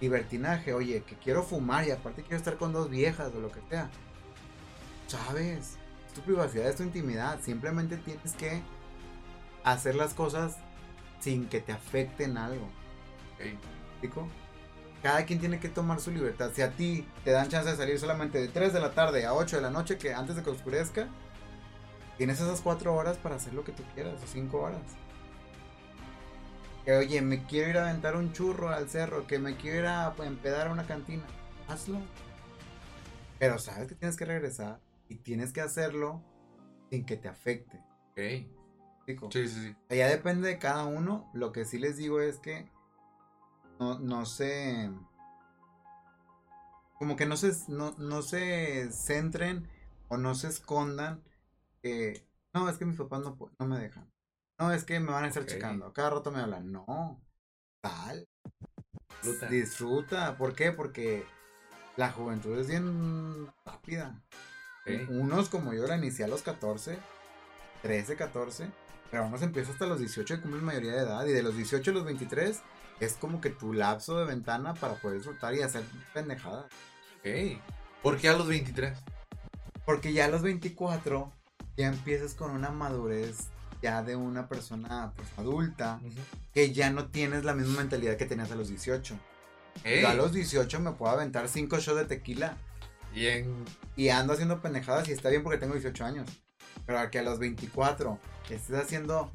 Libertinaje, oye, que quiero fumar y aparte quiero estar con dos viejas o lo que sea. ¿Sabes? Es tu privacidad, es tu intimidad. Simplemente tienes que hacer las cosas sin que te afecten algo. ok. ¿Explico? Cada quien tiene que tomar su libertad. Si a ti te dan chance de salir solamente de 3 de la tarde a 8 de la noche, que antes de que oscurezca, tienes esas 4 horas para hacer lo que tú quieras, o 5 horas. Que oye, me quiero ir a aventar un churro al cerro, que me quiero ir a empedar a una cantina. Hazlo. Pero sabes que tienes que regresar y tienes que hacerlo sin que te afecte. Ok. Sí, sí, sí. Ya depende de cada uno. Lo que sí les digo es que no, no se. Como que no se, no, no se centren o no se escondan que. No, es que mis papás no, no me dejan. No, es que me van a estar checando. Cada rato me hablan. No. Tal. Disfruta. Disfruta. ¿Por qué? Porque la juventud es bien rápida. Unos como yo la inicié a los 14, 13, 14, pero unos empieza hasta los 18 y cumplen mayoría de edad. Y de los 18 a los 23 es como que tu lapso de ventana para poder disfrutar y hacer pendejadas. Ok. ¿Por qué a los 23? Porque ya a los 24 ya empiezas con una madurez ya de una persona pues, adulta que ya no tienes la misma mentalidad que tenías a los 18. Ey, Yo a los 18 me puedo aventar 5 shots de tequila Y en. y ando haciendo pendejadas y está bien porque tengo 18 años. Pero que a los 24 estés haciendo,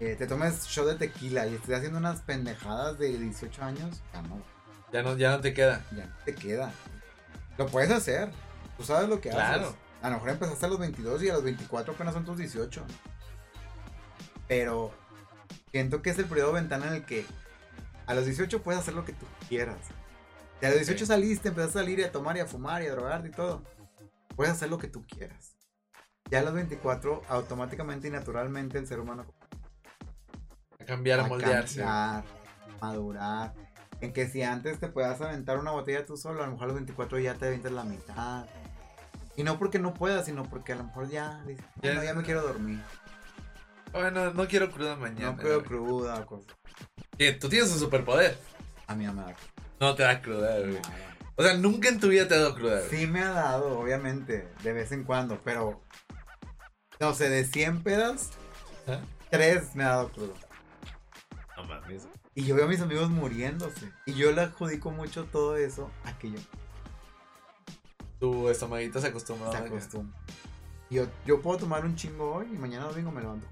eh, te tomes shot de tequila y estés haciendo unas pendejadas de 18 años, ya no, Ya no, ya no te queda. ya no te queda. Lo puedes hacer, tú sabes lo que Claro. haces. A lo mejor empezaste a los 22 y a los 24 apenas son tus 18. Pero siento que es el periodo de ventana en el que a los 18 puedes hacer lo que tú quieras. Si a los 18 Ok. saliste, empezaste a salir y a tomar y a fumar y a drogarte y todo, puedes hacer lo que tú quieras. Ya a los 24, automáticamente y naturalmente el ser humano cambiar, a moldearse. cambiar, madurar. En que si antes te puedas aventar una botella tú solo, a lo mejor a los 24 ya te aventas la mitad. Y no porque no puedas, sino porque a lo mejor ya dices, Ya- "Bueno, ya me quiero dormir. Bueno, no quiero cruda mañana. no quiero cruda, cosas. Que tú tienes un superpoder. A mí no me da No te da cruda, güey. O sea, nunca en tu vida te ha dado cruda, güey. Sí me ha dado, obviamente, de vez en cuando, pero no sé, de 100 pedas, ¿Ah? 3 me ha dado crudo. No mames. Y yo veo a mis amigos muriéndose. Y yo le adjudico mucho todo eso a que yo Tu estomaguito se acostumbró. se a que- acostumbro. Y Yo, yo puedo tomar un chingo hoy y mañana domingo me levanto.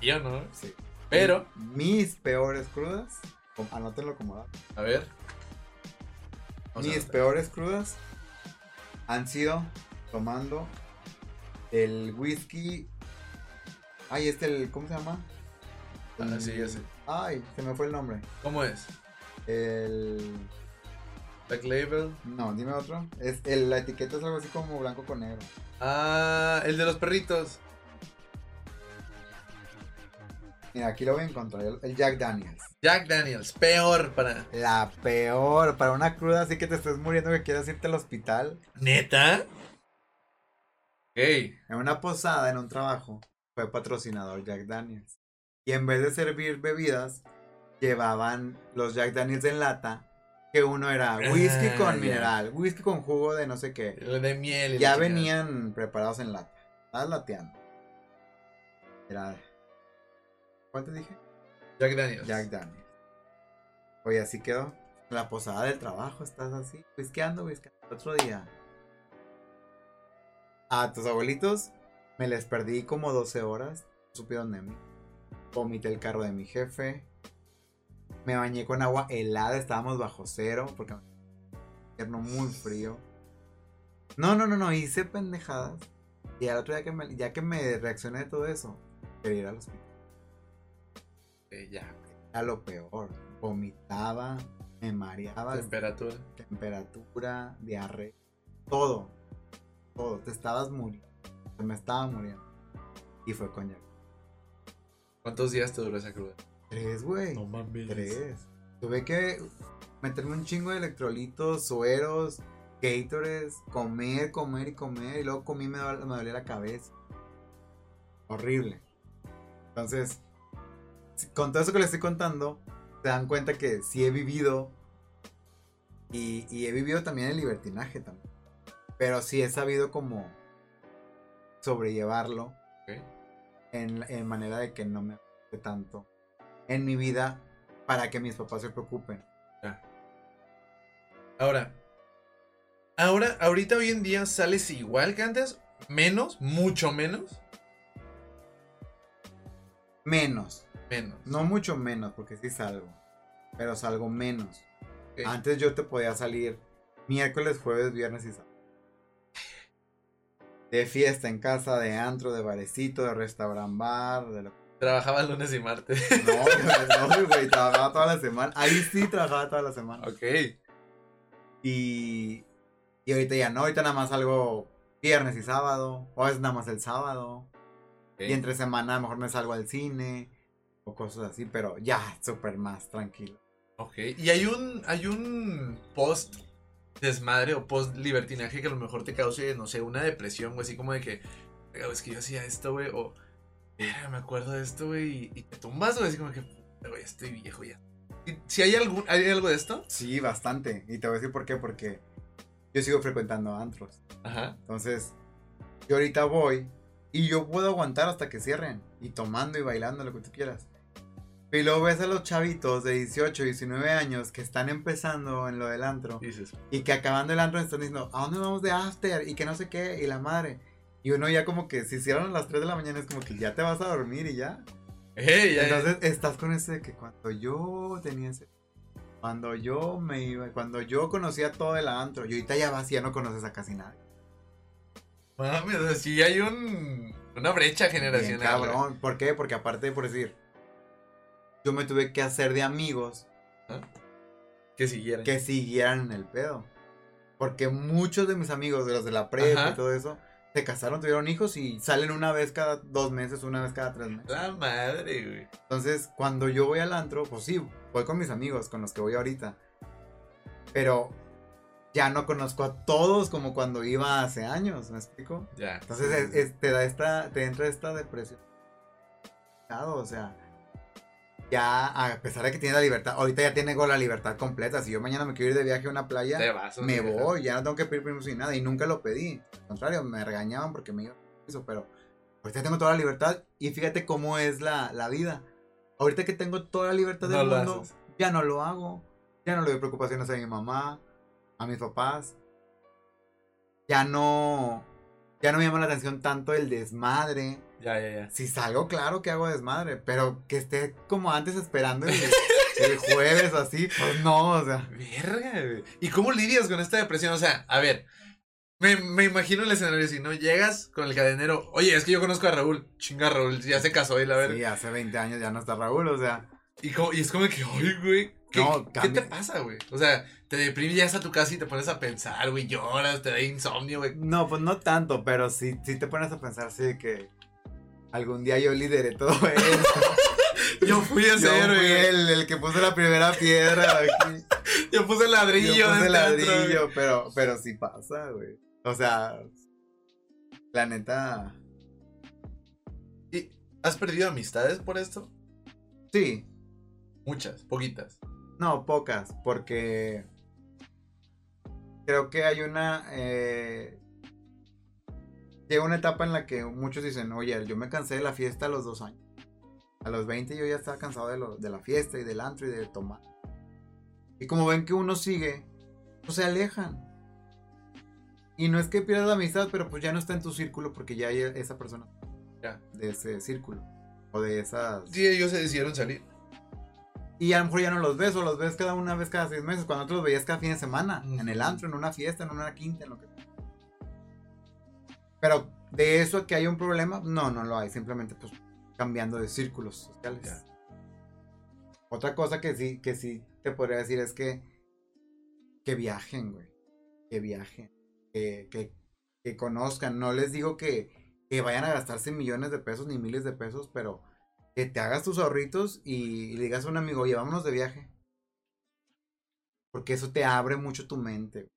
Yo no. Sí. Pero, Mis peores crudas, anótenlo como dato. a ver. Vamos Mis peores crudas han sido tomando el whisky. Ay, este, el, ¿cómo se llama? Ah, sí, ya sé. Ay, se me fue el nombre. ¿Cómo es? El. Black Label. No, dime otro. Es, el, la etiqueta es algo así como blanco con negro. Ah, el de los perritos. Mira, aquí lo voy a encontrar. El, Jack Daniels. Jack Daniels. Peor para. La peor. Para una cruda así que te estés muriendo que quieras irte al hospital. ¿Neta? Ok. En una posada, en un trabajo, fue patrocinador Jack Daniels. Y en vez de servir bebidas, llevaban los Jack Daniels en lata. Que uno era whisky Ah, con mineral, whisky con jugo de no sé qué. De miel. Ya chingada. venían preparados en lata. Estabas lateando. Era. ¿Cuál te dije? Jack Daniels. Jack Daniels. Oye, así quedó. En la posada del trabajo estás así, whiskeando, whiskeando. Otro día. A tus abuelitos me les perdí como 12 horas. No supieron de mí. Vomité el carro de mi jefe. Me bañé con agua helada. Estábamos bajo cero porque invierno muy frío. No, no, no, no. Hice pendejadas. Y al otro día que me, ya que me reaccioné de todo eso, quería ir al hospital. Eh, ya. Era lo peor. Vomitaba, me mareaba, Temperatura. temperatura, diarrea, todo. Todo. Te estabas muriendo. Se me estaba muriendo. Y fue con Jack. ¿Cuántos días te duró esa cruda? Tres, güey. mames. Tres. Tuve que meterme un chingo de electrolitos, sueros, Gatorades, comer, comer y comer. Y luego comí y me, me dolía la cabeza. Horrible. Entonces, con todo eso que les estoy contando, se dan cuenta que sí he vivido. Y, y he vivido también el libertinaje también. Pero sí he sabido como sobrellevarlo en, en manera de que no me afecte tanto en mi vida para que mis papás se preocupen. Ahora, ahora, ahorita hoy en día sales igual que antes, menos, mucho menos, Menos, menos. no mucho menos, porque sí salgo, pero salgo menos. Antes yo te podía salir miércoles, jueves, viernes y sábado. De fiesta en casa, de antro, de barecito, de restaurant bar, de lo Trabajaba lunes y martes. No, no, güey, trabajaba toda la semana. Ahí sí trabajaba toda la semana. ok. Y, y ahorita ya no, ahorita nada más salgo viernes y sábado, o a veces nada más el sábado. Y entre semana a lo mejor me salgo al cine o cosas así, pero ya, súper más tranquilo. Ok. Y hay un, hay un post desmadre o post libertinaje que a lo mejor te cause, no sé, una depresión o así como de que, "Verga, es que yo hacía esto, güey, o, "Verga, me acuerdo de esto, güey, y, te tumbas, güey, así como que, "Puta, güey, estoy viejo ya. ¿Y Si hay, algún, ¿Hay algo de esto? Sí, bastante. Y te voy a decir por qué, porque yo sigo frecuentando antros. Ajá. Entonces, yo ahorita voy y yo puedo aguantar hasta que cierren. Y tomando y bailando lo que tú quieras. Y luego ves a los chavitos de 18, 19 años que están empezando en lo del antro. Dices, Y que acabando el antro están diciendo, ¿a dónde vamos de after? Y que no sé qué, y la madre. Y uno ya como que si cierran a las 3 de la mañana es como que ya te vas a dormir y ya. hey, ya, Entonces estás con ese de que cuando yo tenía ese... Cuando yo me iba, cuando yo conocía todo el antro, y ahorita ya vas y ya no conoces a casi nadie. Mames, o sea, sí hay un, una brecha generacional. cabrón. ¿Por qué? Porque aparte, por decir, yo me tuve que hacer de amigos Que siguieran. que siguieran en el pedo. Porque muchos de mis amigos, de los de la prepa y todo eso, se casaron, tuvieron hijos y salen una vez cada dos meses, una vez cada tres meses. La madre, güey. Entonces, cuando yo voy al antro, pues sí, voy con mis amigos, con los que voy ahorita. Pero ya no conozco a todos como cuando iba hace años, ¿me explico? Ya. Entonces es- es- te da esta, te entra esta depresión. O sea, ya a pesar de que tiene la libertad, ahorita ya tengo la libertad completa. Si yo mañana me quiero ir de viaje a una playa, me voy, ya no tengo que pedir permiso ni nada. Y nunca lo pedí. Al contrario, me regañaban porque me iba eso, pero ahorita tengo toda la libertad. Y fíjate cómo es la, la vida. Ahorita que tengo toda la libertad No del mundo, haces. ya no lo hago. Ya no le doy preocupaciones a mi mamá, a mis papás. Ya no. Ya no me llama la atención tanto el desmadre. Ya, ya, ya. Si salgo, claro que hago desmadre. Pero que esté como antes esperando el, el jueves o así, pues no, o sea. Verga, güey. ¿Y cómo lidias con esta depresión? O sea, a ver. Me, me imagino el escenario si no llegas con el cadenero. Oye, es que yo conozco a Raúl. Chinga, Raúl, ya se casó y la verga. Sí, hace 20 años ya no está Raúl, o sea. Y, como- y es como que, ay, güey. ¿Qué, No, ¿qué te pasa, güey? O sea, te deprimes, llegas a tu casa y te pones a pensar, güey. Lloras, te da insomnio, güey. No, pues no tanto, pero sí, sí te pones a pensar, sí, que algún día yo lideré todo esto. Yo fui yo fui güey. el, el que puso la primera piedra aquí. Yo puse ladrillo. Yo puse teatro, ladrillo, pero, pero sí pasa, güey. O sea, la neta, ¿Y has perdido amistades por esto? sí, Muchas, poquitas. no, pocas, porque creo que hay una, eh, llega una etapa en la que muchos dicen, oye, yo me cansé de la fiesta a los dos años. A los 20 yo ya estaba cansado de, lo- de la fiesta y del antro y de tomar. Y como ven que uno sigue, pues se alejan. Y no es que pierdas la amistad, pero pues ya no está en tu círculo porque ya hay esa persona Ya. de ese círculo. O de esas... Sí, ellos se decidieron salir. Y a lo mejor ya no los ves o los ves cada una vez cada seis meses. Cuando otros los veías cada fin de semana. En el antro, en una fiesta, en una quinta, en lo que Pero de eso que haya un problema, no, no lo hay. Simplemente pues cambiando de círculos sociales. Ya. Otra cosa que sí, que sí te podría decir es que que viajen, güey. Que viajen. Que, que, que conozcan. No les digo que, que vayan a gastarse millones de pesos ni miles de pesos, pero que te hagas tus ahorritos y, y le digas a un amigo, oye, vámonos de viaje. Porque eso te abre mucho tu mente.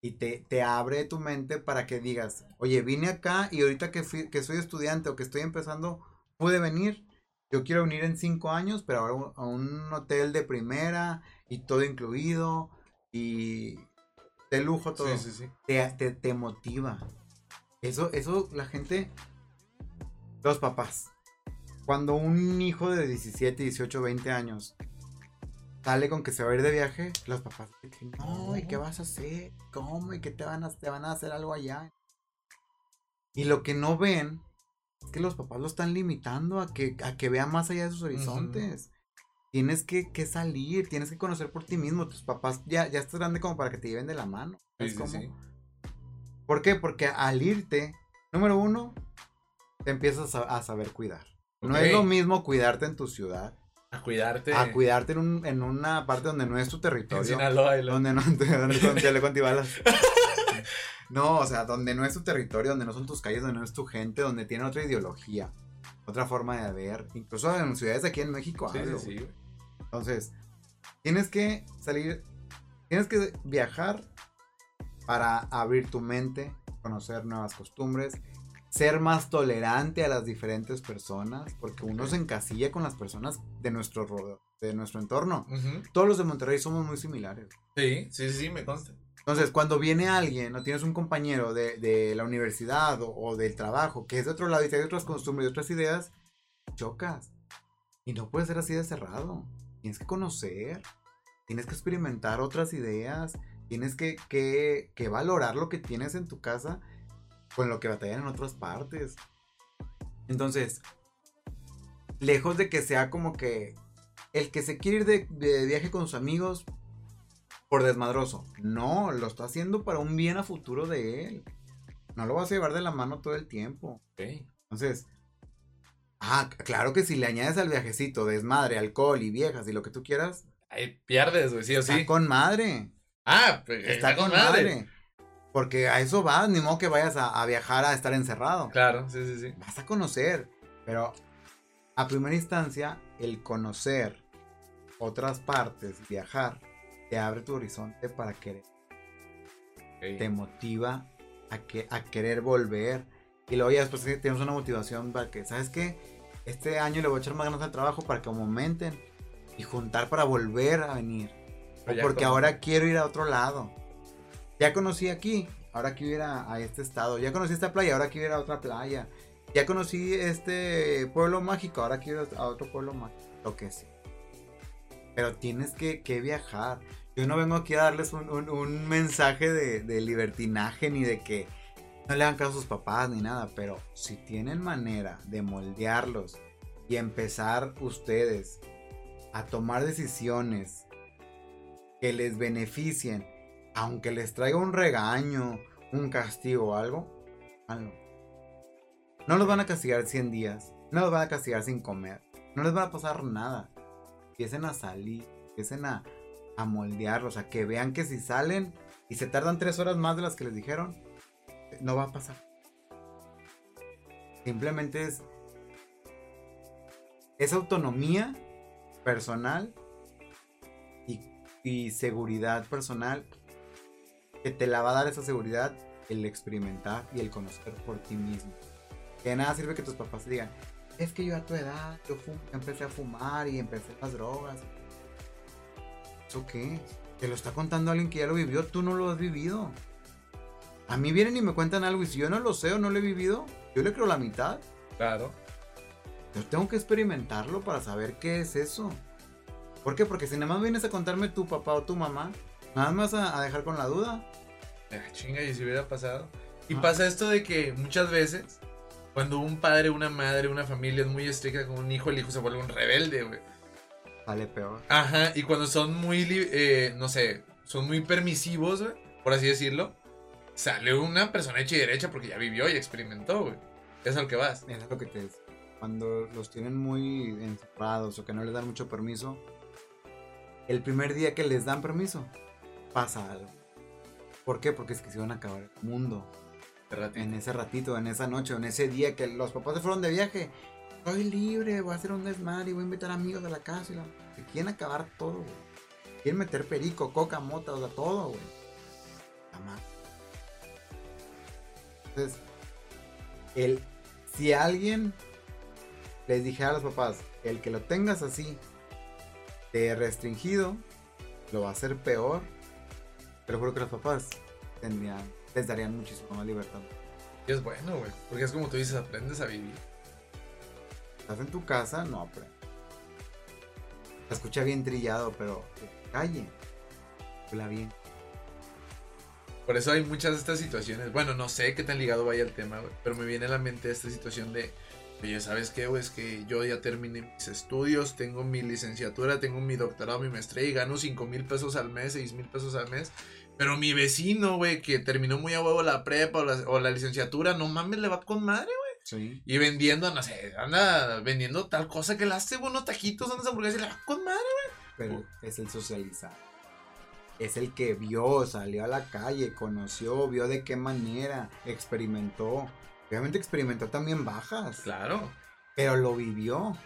Y te, te abre tu mente para que digas, oye, vine acá y ahorita que, fui- que soy estudiante o que estoy empezando, pude venir. Yo quiero venir en cinco años, pero ahora a un hotel de primera y todo incluido y de lujo todo Sí, sí, sí. te, te, te motiva. Eso, eso, la gente, los papás, cuando un hijo de 17, 18, 20 años sale con que se va a ir de viaje, los papás dicen, no, ¿y qué vas a hacer? ¿Cómo? ¿Y qué te van a, te van a hacer algo allá? Y lo que no ven es que los papás lo están limitando a que, a que vea más allá de sus horizontes. Tienes que, que salir, tienes que conocer por ti mismo. Tus papás ya, ya estás grande como para que te lleven de la mano. Sí, ¿Sabes sí. ¿Por qué? Porque al irte, número uno, te empiezas a, a saber cuidar. No es lo mismo cuidarte en tu ciudad A cuidarte. a cuidarte en, un- en una parte donde no es tu En territorio. Sinaloa y Donde no donde son telecom y balas. No, o sea, donde no es tu territorio, donde no son tus calles, donde no es tu gente, donde tienen otra ideología, otra forma de ver. Incluso en ciudades aquí en México Sí, hablo, sí. Entonces, tienes que salir, tienes que viajar para abrir tu mente, conocer nuevas costumbres, ser más tolerante a las diferentes personas, porque uno se encasilla con las personas de nuestro, ro- de nuestro entorno. Todos los de Monterrey somos muy similares. Sí, sí, sí, me consta. Entonces, cuando viene alguien o tienes un compañero de, de la universidad o, o del trabajo que es de otro lado y tiene otras costumbres y otras ideas, chocas. Y no puede ser así de cerrado. Tienes que conocer, tienes que experimentar otras ideas, tienes que, que, que valorar lo que tienes en tu casa con lo que batallan en otras partes. Entonces, lejos de que sea como que el que se quiere ir de, de viaje con sus amigos por desmadroso. No, lo está haciendo para un bien a futuro de él. No lo vas a llevar de la mano todo el tiempo. Entonces, ah, claro que si le añades al viajecito desmadre, alcohol y viejas y lo que tú quieras, Ahí pierdes, güey, sí o está sí. con madre. Ah, pues, Está, con madre. Porque a eso vas, ni modo que vayas a, a viajar a estar encerrado. Claro, sí, sí, sí. Vas a conocer. Pero a primera instancia, el conocer otras partes, viajar, te abre tu horizonte para querer. Ok. Te motiva a, que, a querer volver. Y luego ya después tienes una motivación para que, ¿sabes qué? Este año le voy a echar más ganas al trabajo para que aumenten y juntar para volver a venir. Ya Porque ahora quiero ir a otro lado. Ya conocí aquí, ahora quiero ir a, este estado. Ya conocí esta playa, ahora quiero ir a otra playa. Ya conocí este pueblo mágico, ahora quiero ir a otro pueblo mágico. Lo que sea. Pero tienes que, que viajar. Yo no vengo aquí a darles un, un- mensaje de, de libertinaje ni de que no le hagan caso a sus papás ni nada. Pero si tienen manera de moldearlos y empezar ustedes a tomar decisiones que les beneficien, aunque les traiga un regaño, un castigo o algo. No los van a castigar 100 días, no los van a castigar sin comer, no les va a pasar nada. Empiecen a salir, empiecen a, a moldearlos, a que vean que si salen y se tardan 3 horas más de las que les dijeron, no va a pasar. Simplemente es, autonomía personal y seguridad personal que te la va a dar esa seguridad el experimentar y el conocer por ti mismo. Que de nada sirve que tus papás te digan, es que yo a tu edad, yo empecé a fumar y empecé las drogas. ¿Eso qué? Te lo está contando alguien que ya lo vivió, tú no lo has vivido. A mí vienen y me cuentan algo y si yo no lo sé o no lo he vivido, yo le creo la mitad. Claro. Yo tengo que experimentarlo para saber qué es eso. ¿Por qué? Porque si nada más vienes a contarme tu papá o tu mamá, nada más a, a dejar con la duda. Ah, chinga, y si hubiera pasado. Y Ah. pasa esto de que muchas veces, cuando un padre, una madre, una familia es muy estricta con un hijo, el hijo se vuelve un rebelde, güey. Sale peor. Ajá, y cuando son muy, eh, no sé, son muy permisivos, güey, por así decirlo, sale una persona hecha y derecha porque ya vivió y experimentó, güey. Es al que vas. Es lo que te decía. Cuando los tienen muy encerrados o que no les dan mucho permiso, el primer día que les dan permiso, pasa algo. ¿Por qué? Porque es que se van a acabar el mundo. en ese ratito, en esa noche, en ese día que los papás se fueron de viaje. Soy libre, voy a hacer un desmadre voy a invitar amigos de la casa. Y la... quieren acabar todo, güey. Quieren meter perico, coca, mota, o sea, todo, güey. La madre. Entonces, el, si alguien les dijera a los papás, el que lo tengas así, de restringido, lo va a hacer peor. Pero juro que los papás tendrían, les darían muchísimo más libertad. Y es bueno, güey. Porque es como tú dices, aprendes a vivir. Estás en tu casa, no, pero. Se escucha bien trillado, pero. Calle. Habla bien. Por eso hay muchas de estas situaciones. Bueno, no sé qué tan ligado vaya el tema, güey. Pero me viene a la mente esta situación de. Oye, ¿sabes qué, güey? Es que yo ya terminé mis estudios, tengo mi licenciatura, tengo mi doctorado, mi maestría y gano 5 mil pesos al mes, 6 mil pesos al mes. Pero mi vecino, güey, que terminó muy a huevo la prepa o la, o la licenciatura, no mames, le va con madre, güey. Sí. Y vendiendo, no sé, anda vendiendo tal cosa que le hace unos taquitos, unas hamburguesas y le va con madre. Pero es el socializar. Es el que vio, salió a la calle, conoció, vio de qué manera, experimentó. Obviamente experimentó también bajas, Claro. pero lo vivió.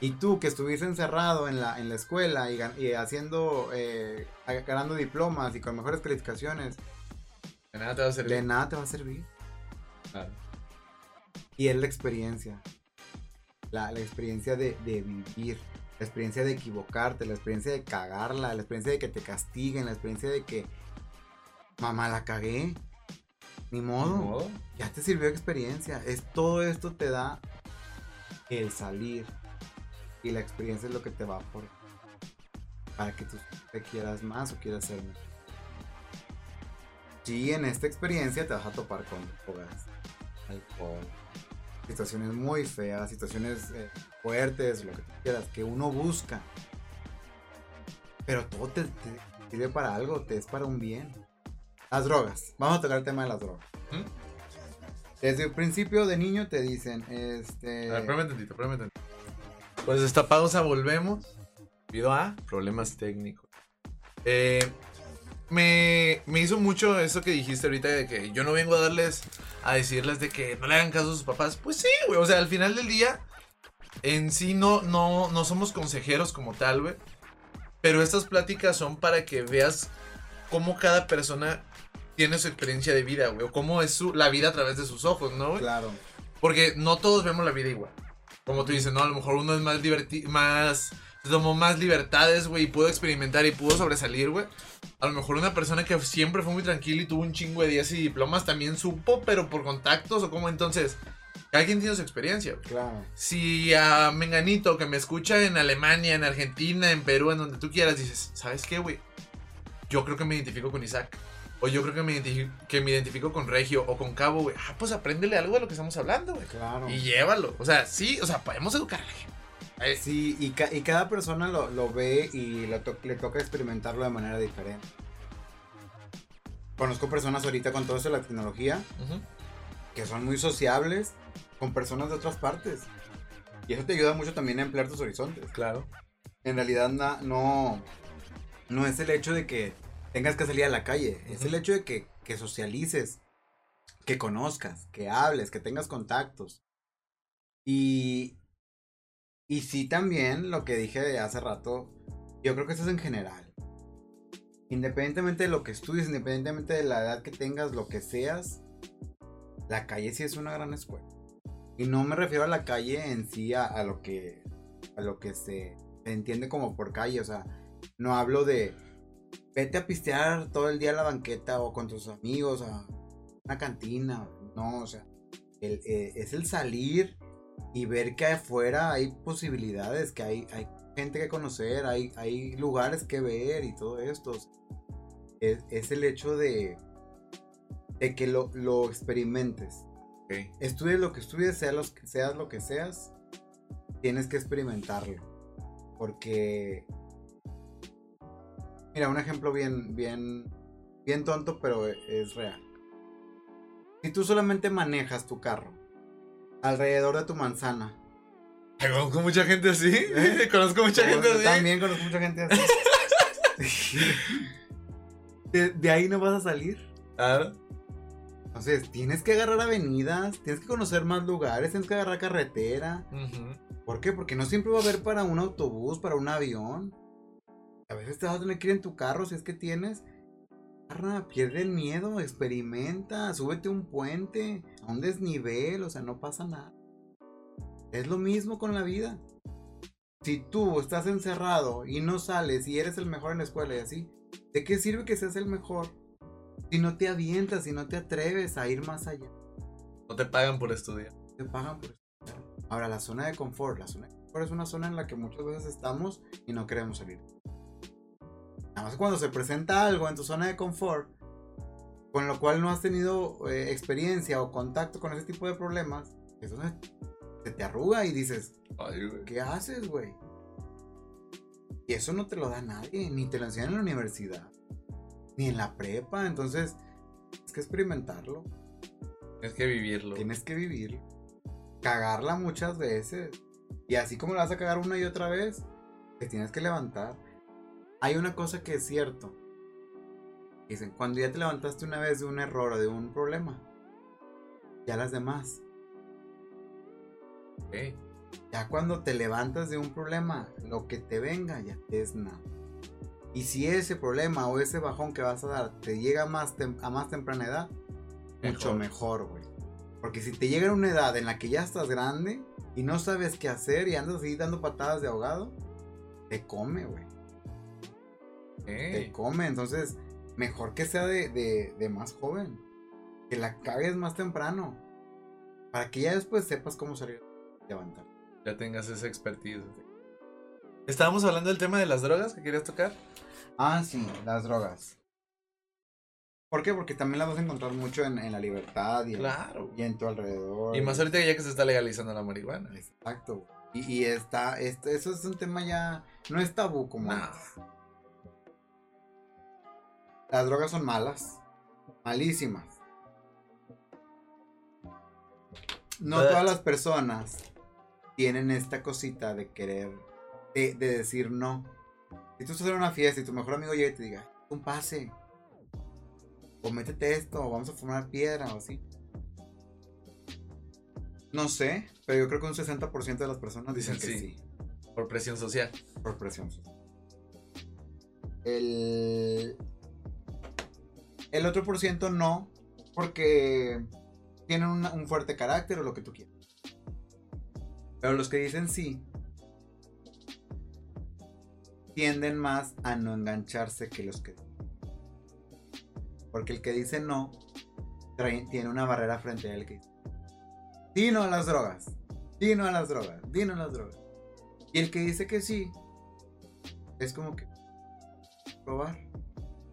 Y tú que estuviste encerrado en la, en la escuela y, haciendo, eh, ganando diplomas y con mejores calificaciones, De nada te va a servir. de nada te va a servir. Claro. Y es la experiencia. La, la experiencia de, de vivir. La experiencia de equivocarte. La experiencia de cagarla. La experiencia de que te castiguen. La experiencia de que. Mamá, la cagué. Ni modo. Ni modo. Ya te sirvió experiencia. Es, todo esto te da el salir. Y la experiencia es lo que te va por. Para que tú te quieras más o quieras ser mejor. Sí, en esta experiencia te vas a topar con drogas, alcohol, situaciones muy feas, situaciones eh, fuertes, lo que tú quieras, que uno busca. Pero todo te, te sirve para algo, te es para un bien. Las drogas. Vamos a tocar el tema de las drogas. ¿Mm? Desde el principio de niño te dicen, este... A ver, tantito. Pues esta pausa volvemos. Debido a problemas técnicos. Eh, me me, me hizo mucho eso que dijiste ahorita de que yo no vengo a darles, a decirles de que no le hagan caso a sus papás. Pues sí, güey. O sea, al final del día, en sí no, no, no somos consejeros como tal, güey. Pero estas pláticas son para que veas cómo cada persona tiene su experiencia de vida, güey. O cómo es su, la vida a través de sus ojos, ¿no, güey? Claro. Porque no todos vemos la vida igual. Como tú dices, ¿no? A lo mejor uno es más divertido, más... Tomó más libertades, güey, y pudo experimentar y pudo sobresalir, güey. A lo mejor una persona que siempre fue muy tranquila y tuvo un chingo de días y diplomas también supo, pero por contactos o como entonces... Cada quien tiene su experiencia, güey. Claro. Si a Menganito que me escucha en Alemania, en Argentina, en Perú, en donde tú quieras, dices, ¿sabes qué, güey? Yo creo que me identifico con Isaac. O yo creo que me, identifico, que me identifico con Regio o con Cabo, güey. Ah, pues apréndele algo de lo que estamos hablando, güey. Claro. Y llévalo. O sea, sí, o sea, podemos educar a la gente. Eh, Sí, y, ca- y cada persona lo, lo ve y lo to- le toca experimentarlo de manera diferente. Conozco personas ahorita con todo eso de la tecnología que son muy sociables con personas de otras partes. Y eso te ayuda mucho también a ampliar tus horizontes. Claro. En realidad no, no es el hecho de que tengas que salir a la calle, es Ujú. el hecho de que, que socialices, que conozcas, que hables, que tengas contactos. Y, y sí también lo que dije hace rato, yo creo que eso es en general. Independientemente de lo que estudies, independientemente de la edad que tengas, lo que seas, la calle sí es una gran escuela. Y no me refiero a la calle en sí, a, a lo que a lo que se entiende como por calle. O sea, no hablo de vete a pistear todo el día a la banqueta o con tus amigos a una cantina. No, o sea, el, eh, es el salir y ver que afuera hay posibilidades, que hay, hay gente que conocer, hay, hay lugares que ver y todo esto. Es, es el hecho de, de que lo, lo experimentes. Ok. Estudies lo que estudies, sea los, seas lo que seas, tienes que experimentarlo. Porque. Mira, un ejemplo bien, bien, bien tonto, pero e- es real. Si tú solamente manejas tu carro alrededor de tu manzana, Conozco mucha gente así. Conozco mucha gente así. También conozco mucha gente así. de, de ahí no vas a salir. Claro. Entonces, tienes que agarrar avenidas, tienes que conocer más lugares, tienes que agarrar carretera. ¿Por qué? Porque no siempre va a haber para un autobús, para un avión. A veces te vas a tener que ir en tu carro si es que tienes. Pierde el miedo, experimenta, súbete a un puente, a un desnivel, o sea, no pasa nada. Es lo mismo con la vida. Si tú estás encerrado y no sales y eres el mejor en la escuela y así, ¿de qué sirve que seas el mejor? Si no te avientas, si no te atreves a ir más allá No te pagan por estudiar. te pagan por estudiar. Ahora, la zona de confort. La zona de confort es una zona en la que muchas veces estamos y no queremos salir. Nada más cuando se presenta algo en tu zona de confort, con lo cual no has tenido eh, experiencia o contacto con ese tipo de problemas, es donde se te arruga y dices, Ay, güey. ¿qué haces, güey? Y eso no te lo da nadie, ni te lo enseñan en la universidad, ni en la prepa. Entonces, tienes que experimentarlo. Tienes que vivirlo. Tienes que vivir. Cagarla muchas veces. Y así como la vas a cagar una y otra vez, te tienes que levantar. Hay una cosa que es cierto. Dicen, cuando ya te levantaste una vez de un error o de un problema, ya las demás. Ok. Ya cuando te levantas de un problema, lo que te venga ya es nada. Y si ese problema o ese bajón que vas a dar te llega más a más temprana edad, mucho mejor, güey. Porque si te llega a una edad en la que ya estás grande y no sabes qué hacer y andas así dando patadas de ahogado, te come, güey. Te come. Entonces, mejor que sea de, de- de más joven. Que la cagues más temprano. Para que ya después sepas cómo salir a levantar. Ya tengas esa expertise. Estábamos hablando del tema de las drogas que querías tocar. Ah, sí, las drogas. ¿Por qué? Porque también las vas a encontrar mucho en, en la libertad y en, Claro. y en tu alrededor. Y más ahorita ya que se está legalizando la marihuana. Exacto. Y, y está, este, eso es un tema ya, no es tabú como No. antes. Las drogas son malas, malísimas. No But- todas las personas tienen esta cosita de querer, de, de decir no. Si tú estás en una fiesta y tu mejor amigo llega y te diga, un pase, o métete esto, o vamos a formar piedra, o así. No sé, pero yo creo que un 60% de las personas dicen, Dicen que sí. sí. Por presión social. Por presión social. El, el otro por ciento no, porque tienen un fuerte carácter o lo que tú quieras. Pero los que dicen sí, tienden más a no engancharse que los que... Porque el que dice no, tiene una barrera frente a él que dice... Sí no a las drogas. Sí no a las drogas. Sí no a las drogas. Y el que dice que sí, es como que probar.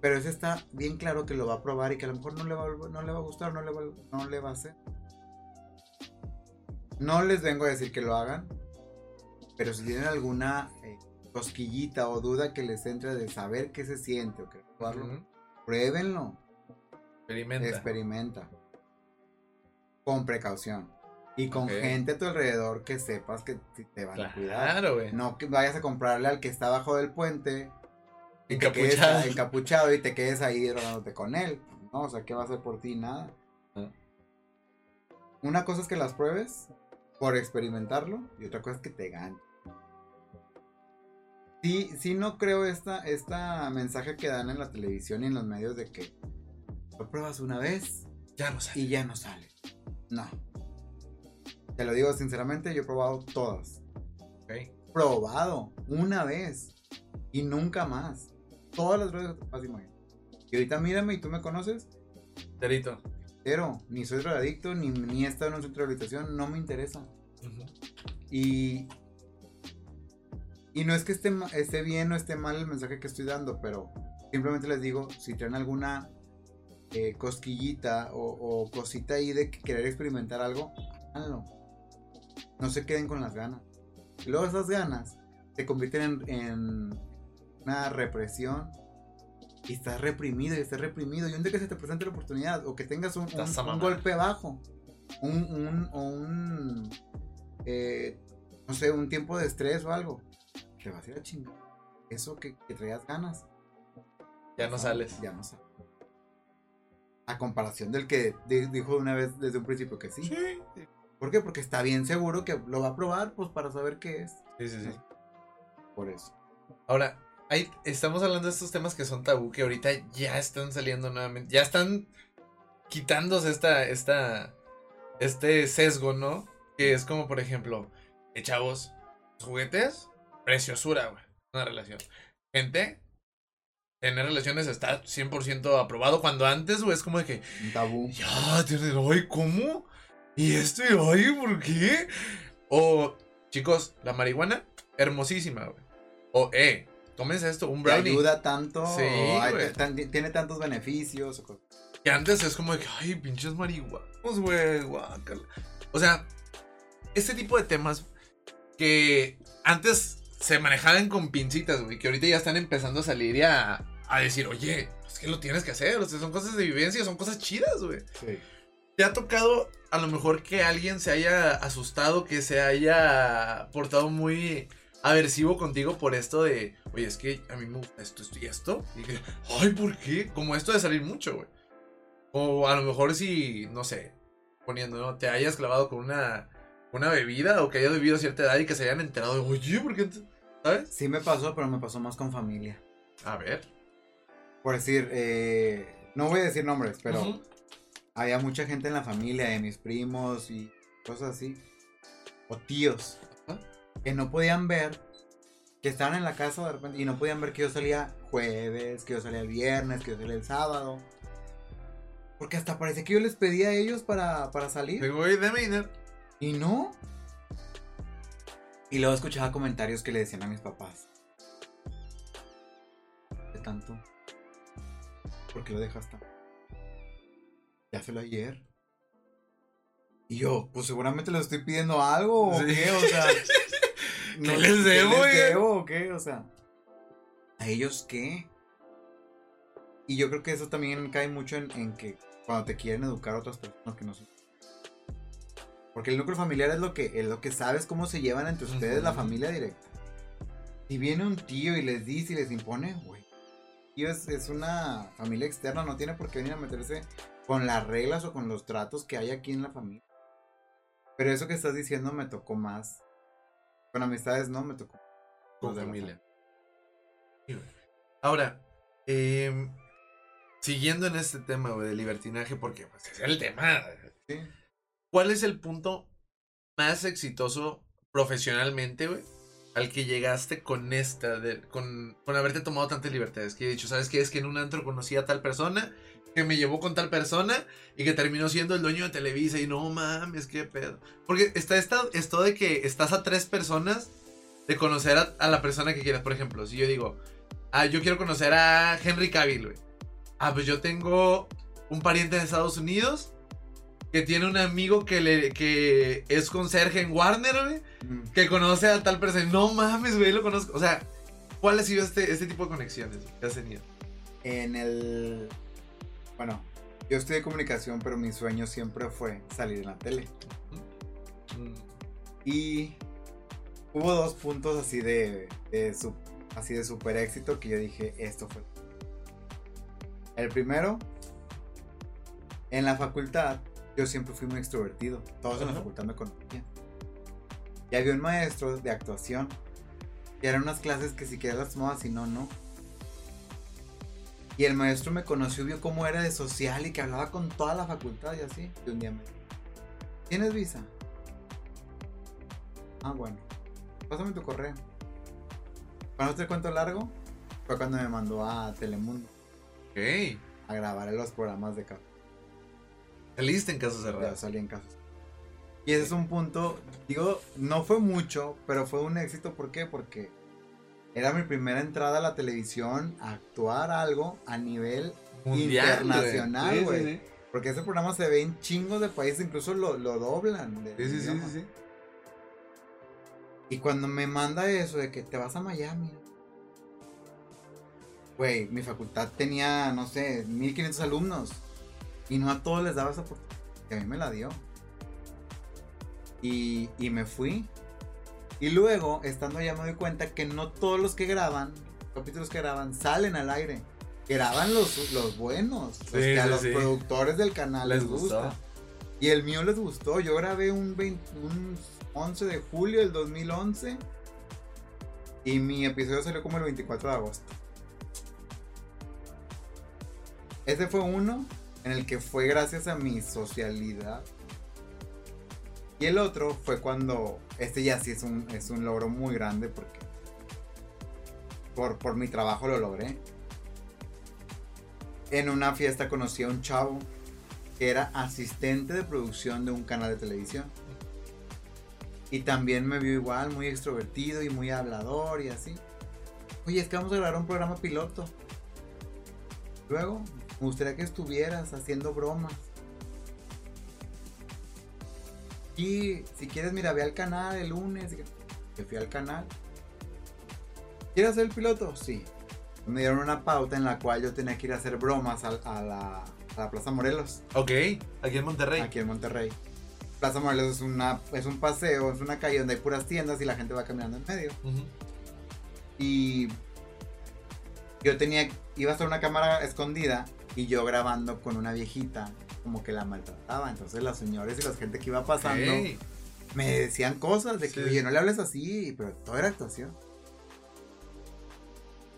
Pero ese está bien claro que lo va a probar y que a lo mejor no le va, a- no le va a gustar, no le va, no le va a hacer. No les vengo a decir que lo hagan, pero si tienen alguna eh, cosquillita o duda que les entre de saber qué se siente o que probarlo, Ujú. pruébenlo, Experimenta. experimenta. Con precaución. Y con gente a tu alrededor que sepas que te- van a cuidar. No que vayas a comprarle al que está abajo del puente. Quedes Encapuchado. encapuchado y te quedes ahí drogándote con él. No, o sea, ¿qué va a hacer por ti? Nada. Ah. Una cosa es que las pruebes por experimentarlo y otra cosa es que te ganen. Sí, sí no creo esta, esta mensaje que dan en la televisión y en los medios de que lo pruebas una vez Ya no sé. y ya no sale. No. Te lo digo sinceramente, yo he probado todas. Ok. Probado una vez y nunca más. Todas las drogas que te. Y ahorita mírame y tú me conoces, Terito. pero ni soy drogadicto, ni, ni he estado en un centro de rehabilitación, no me interesa. Y. Y no es que esté, esté bien o esté mal el mensaje que estoy dando, pero simplemente les digo, si traen alguna eh, cosquillita o, o cosita ahí de que querer experimentar algo, háganlo. No se queden con las ganas. Y luego esas ganas se convierten en, en una represión y estás reprimido y estás reprimido. Y un día que se te presente la oportunidad o que tengas un, golpe bajo, un, un, o un eh, no sé, un tiempo de estrés o algo, te vas a ir a chingar. Eso que, que traías ganas. Ya no sales. Ya no sales. A comparación del que di- dijo una vez desde un principio que sí. Sí. ¿Por qué? Porque está bien seguro que lo va a probar, pues para saber qué es. Sí, sí, sí. Por eso. Ahora, ahí estamos hablando de estos temas que son tabú, que ahorita ya están saliendo nuevamente, ya están quitándose esta, esta, este sesgo, ¿no? Que es como, por ejemplo, eh, chavos, juguetes, preciosura, güey, una relación. Gente, tener relaciones está 100% aprobado, cuando antes, güey, es como de que, tabú. ya, tienes, ay, ¿cómo? ¿Y esto? Y, ay, ¿por qué? O, chicos, la marihuana, hermosísima, güey. O, eh, tómense esto, un Te brownie. ayuda tanto. Sí, te- tiene tantos beneficios. Que antes es como de que, ay, pinches marihuanos, güey, guácala. O sea, este tipo de temas que antes se manejaban con pincitas, güey, que ahorita ya están empezando a salir y a, a decir, oye, es que lo tienes que hacer, o sea, son cosas de vivencia, son cosas chidas, güey. ¿Te ha tocado a lo mejor que alguien se haya asustado, que se haya portado muy aversivo contigo por esto de, oye, es que a mí me gusta esto, esto y esto? Y que, ay, ¿por qué? Como esto de salir mucho, güey. O a lo mejor si, no sé, poniendo, ¿no? Te hayas clavado con una, una bebida o que hayas bebido a cierta edad y que se hayan enterado de, oye, ¿por qué? te-?" ¿Sabes? Sí me pasó, pero me pasó más con familia. A ver. Por decir, eh, no voy a decir nombres, pero Ujú. había mucha gente en la familia, de mis primos y cosas así. O tíos. Que no podían ver. Que estaban en la casa de repente y no podían ver que yo salía jueves, que yo salía el viernes, que yo salía el sábado. Porque hasta parece que yo les pedía a ellos para, para salir. Digo, oye, deme dinero. Y no. Y luego escuchaba comentarios que le decían a mis papás. ¿Qué tanto? ¿Por qué lo dejaste? Ya se lo ayer. Y yo, pues seguramente les estoy pidiendo algo o Sí. qué, o sea. ¿Qué les debo, ¿Qué les debo o qué? O sea. ¿A ellos qué? Y yo creo que eso también cae mucho en, en que cuando te quieren educar a otras personas que no son. Porque el núcleo familiar es lo que, es lo que sabes cómo se llevan entre ustedes, la familia directa. Si viene un tío y les dice y les impone, güey. Es, es una familia externa, no tiene por qué venir a meterse con las reglas o con los tratos que hay aquí en la familia. Pero eso que estás diciendo me tocó más. Con amistades no me tocó. Con familia. Ahora, em, siguiendo en este tema, güey, de libertinaje, porque pues, es el tema. Sí. ¿Cuál es el punto más exitoso profesionalmente, güey? Al que llegaste con esta, de- con, con haberte tomado tantas libertades. Que he dicho, ¿sabes qué? Es que en un antro conocí a tal persona, que me llevó con tal persona y que terminó siendo el dueño de Televisa. Y no mames, qué pedo. Porque está esta, esto de que estás a tres personas de conocer a, a la persona que quieras. Por ejemplo, si yo digo, ah, yo quiero conocer a Henry Cavill, güey. Ah, pues yo tengo un pariente en Estados Unidos que tiene un amigo que, le, que es conserje en Warner, güey, Mm. que conoce a tal persona. No mames, güey, lo conozco. O sea, ¿cuál ha sido este, este tipo de conexiones que has tenido? En el. Bueno, yo estudié comunicación, pero mi sueño siempre fue salir en la tele. Y hubo dos puntos así de, de su- así de super éxito que yo dije, esto fue. El primero, en la facultad, yo siempre fui muy extrovertido. Todos en la facultad me conocían. Y había un maestro de actuación. Y eran unas clases que si quieres las tomabas, si no, no. Y el maestro me conoció, vio cómo era de social y que hablaba con toda la facultad y así. Y un día me dijo, ¿tienes visa? Ah, bueno. Pásame tu correo. Para no te cuento largo, fue cuando me mandó a Telemundo Ok. a grabar los programas de café. Saliste en casos Ya cerrados. salí en casos. Y ese es un punto, digo, no fue mucho, pero fue un éxito. ¿Por qué? Porque era mi primera entrada a la televisión a actuar algo a nivel Mundial, güey. internacional, Sí, sí, güey. sí. Porque ese programa se ve en chingos de países, incluso lo, lo doblan. de Sí, sí, sí, idioma. sí, sí. Y cuando me manda eso de que te vas a Miami. Güey, mi facultad tenía, no sé, 1500 alumnos. Y no a todos les daba esa oportunidad. Y a mí me la dio. Y, y me fui. Y luego, estando allá, me doy cuenta que no todos los que graban, capítulos que graban, salen al aire. Graban los, los buenos. Los Sí, que a sí, los sí. productores del canal les, Les gusta. gustó. Y el mío les gustó. Yo grabé un, 20 un 11 de julio del 2011. Y mi episodio salió como el 24 de agosto. Ese fue uno en el que fue gracias a mi socialidad. Y el otro fue cuando. Este ya sí es un, es un logro muy grande porque. Por, por mi trabajo lo logré. En una fiesta conocí a un chavo que era asistente de producción de un canal de televisión. Y también me vio igual, muy extrovertido y muy hablador y así. Oye, es que vamos a grabar un programa piloto. Luego, me gustaría que estuvieras haciendo bromas. Y si quieres, mira, ve al canal el lunes. Que fui al canal. ¿Quieres ser el piloto? Sí. Me dieron una pauta en la cual yo tenía que ir a hacer bromas a, la, a la Plaza Morelos, Ok, aquí en Monterrey. aquí en Monterrey. Plaza Morelos es, una, es un paseo, es una calle donde hay puras tiendas y la gente va caminando en medio. Y yo tenía, iba a estar una cámara escondida y yo grabando con una viejita, como que la maltrataba. Entonces las señores y la gente que iba pasando me decían cosas de que, Sí. oye, no le hables así, pero todo era actuación.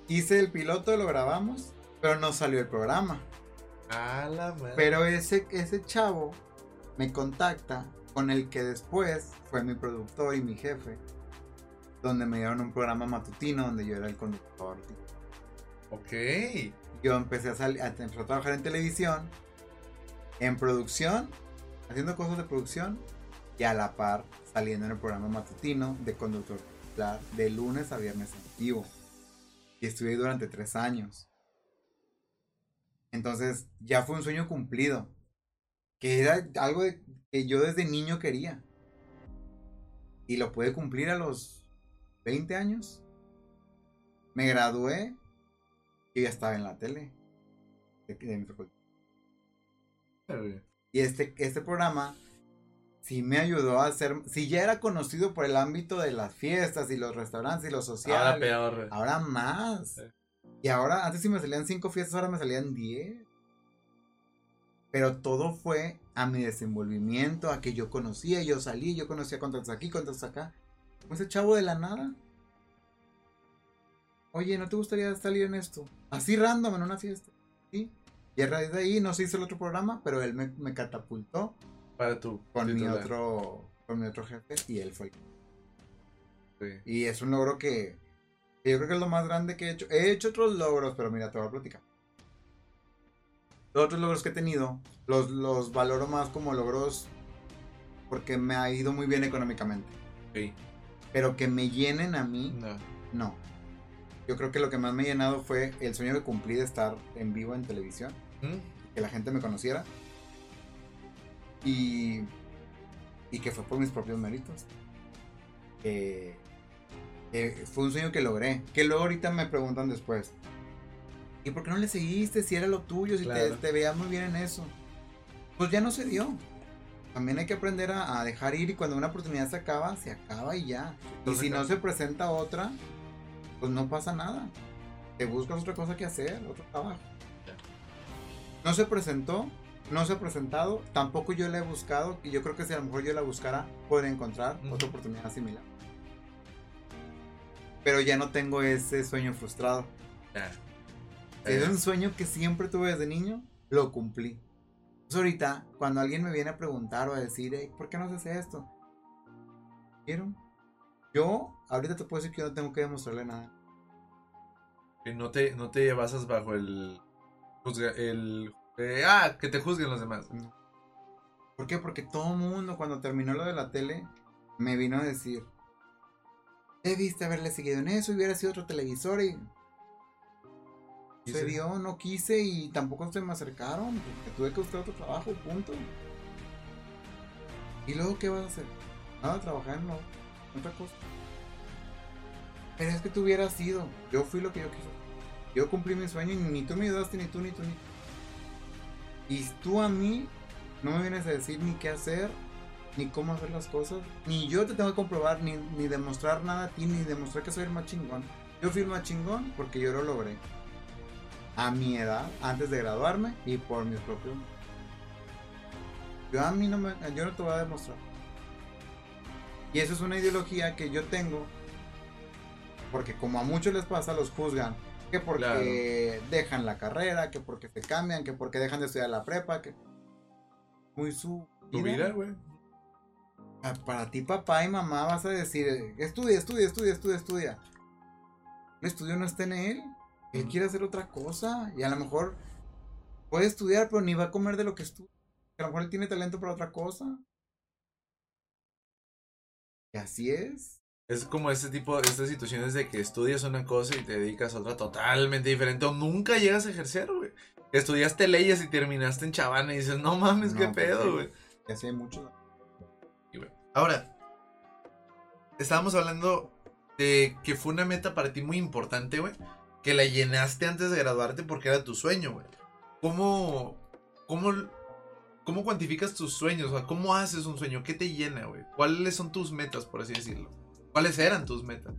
Hice el piloto, lo grabamos, pero no salió el programa. La madre. Pero ese, ese chavo me contacta con el que después fue mi productor y mi jefe, donde me dieron un programa matutino donde yo era el conductor. Ok. Yo empecé a, salir, a, empecé a trabajar en televisión, en producción, haciendo cosas de producción y a la par saliendo en el programa matutino de conductor de lunes a viernes en vivo. Y estuve ahí durante tres años. Entonces ya fue un sueño cumplido. Que era algo que yo desde niño quería. Y lo pude cumplir a los 20 años. Me gradué y ya estaba en la tele. De, mi. Y este, este programa sí me ayudó a hacer. Si ya era conocido por el ámbito de las fiestas y los restaurantes y lo social. Ahora peor. Ahora más. Sí. Y ahora, antes si me salían cinco fiestas, ahora me salían 10. Pero todo fue a mi desenvolvimiento, a que yo conocía, yo salí, yo conocía cuántos aquí, cuántos acá. Ese chavo de la nada. Oye, ¿no te gustaría salir en esto? Así random en una fiesta. ¿Sí? Y a raíz de ahí no se hizo el otro programa, pero él me, catapultó. Para tu. Con mi otro. Con mi otro jefe. Y él fue. Y es un logro que. Yo creo que es lo más grande que he hecho. He hecho otros logros, pero mira, te voy a platicar. Los otros logros que he tenido, los, los valoro más como logros porque me ha ido muy bien económicamente. Sí. Pero que me llenen a mí, no. no. Yo creo que lo que más me ha llenado fue el sueño que cumplí de estar en vivo en televisión. Que la gente me conociera. Y, y que fue por mis propios méritos. fue un sueño que logré. Que luego ahorita me preguntan después. ¿Y por qué no le seguiste? Si era lo tuyo, si te, te veías muy bien en eso. Pues ya no se dio. También hay que aprender a, dejar ir y cuando una oportunidad se acaba, se acaba y ya. y si no se presenta otra, pues no pasa nada. Te buscas otra cosa que hacer, otro trabajo. No se presentó, no se ha presentado, tampoco yo la he buscado y yo creo que si a lo mejor yo la buscara, podría encontrar otra oportunidad similar. Pero ya no tengo ese sueño frustrado. Es un sueño que siempre tuve desde niño, lo cumplí. Pues ahorita, cuando alguien me viene a preguntar o a decir, ¿por qué no haces esto? ¿Quiero? Yo, ahorita te puedo decir que no tengo que demostrarle nada. Que no te, no te basas bajo el. El eh, ah, que te juzguen los demás. ¿Por qué? Porque todo el mundo, cuando terminó lo de la tele, me vino a decir: Debiste haberle seguido en eso, hubiera sido otro televisor y. Se dio, no quise y tampoco se me acercaron. Porque tuve que buscar otro trabajo, punto. ¿Y luego qué vas a hacer? Nada, trabajar en otra cosa. Pero es que tú hubieras sido. Yo fui lo que yo quise. Yo cumplí mi sueño y ni tú me ayudaste, ni tú, ni tú, ni tú. Y tú a mí no me vienes a decir ni qué hacer, ni cómo hacer las cosas. Ni yo te tengo que comprobar, ni, ni demostrar nada a ti, ni demostrar que soy el más chingón. Yo fui el más chingón porque yo lo logré. A mi edad, antes de graduarme y por mis propios. Yo a mí no me, yo no te voy a demostrar. Y eso es una ideología que yo tengo. Porque como a muchos les pasa, los juzgan. Que porque dejan la carrera, que porque se cambian, que porque dejan de estudiar la prepa, que... Muy su... Tu vida, güey. Ah, para ti, papá y mamá, vas a decir, estudia, estudia, estudia, estudia, estudia. El estudio no está en él. Él quiere hacer otra cosa. Y a lo mejor puede estudiar, pero ni va a comer de lo que estudia. A lo mejor él tiene talento para otra cosa. Y así es. Es como este tipo, estas situaciones de que estudias una cosa y te dedicas a otra totalmente diferente o nunca llegas a ejercer, güey. Estudiaste leyes y terminaste en chavana y dices, no mames, qué pues pedo, güey. Ya sé mucho. Ahora, estábamos hablando de que fue una meta para ti muy importante, güey. Que la llenaste antes de graduarte porque era tu sueño, güey. ¿Cómo, cómo ¿Cómo cuantificas tus sueños? O ¿cómo haces un sueño? ¿Qué te llena, güey? ¿Cuáles son tus metas, por así decirlo? ¿Cuáles eran tus metas?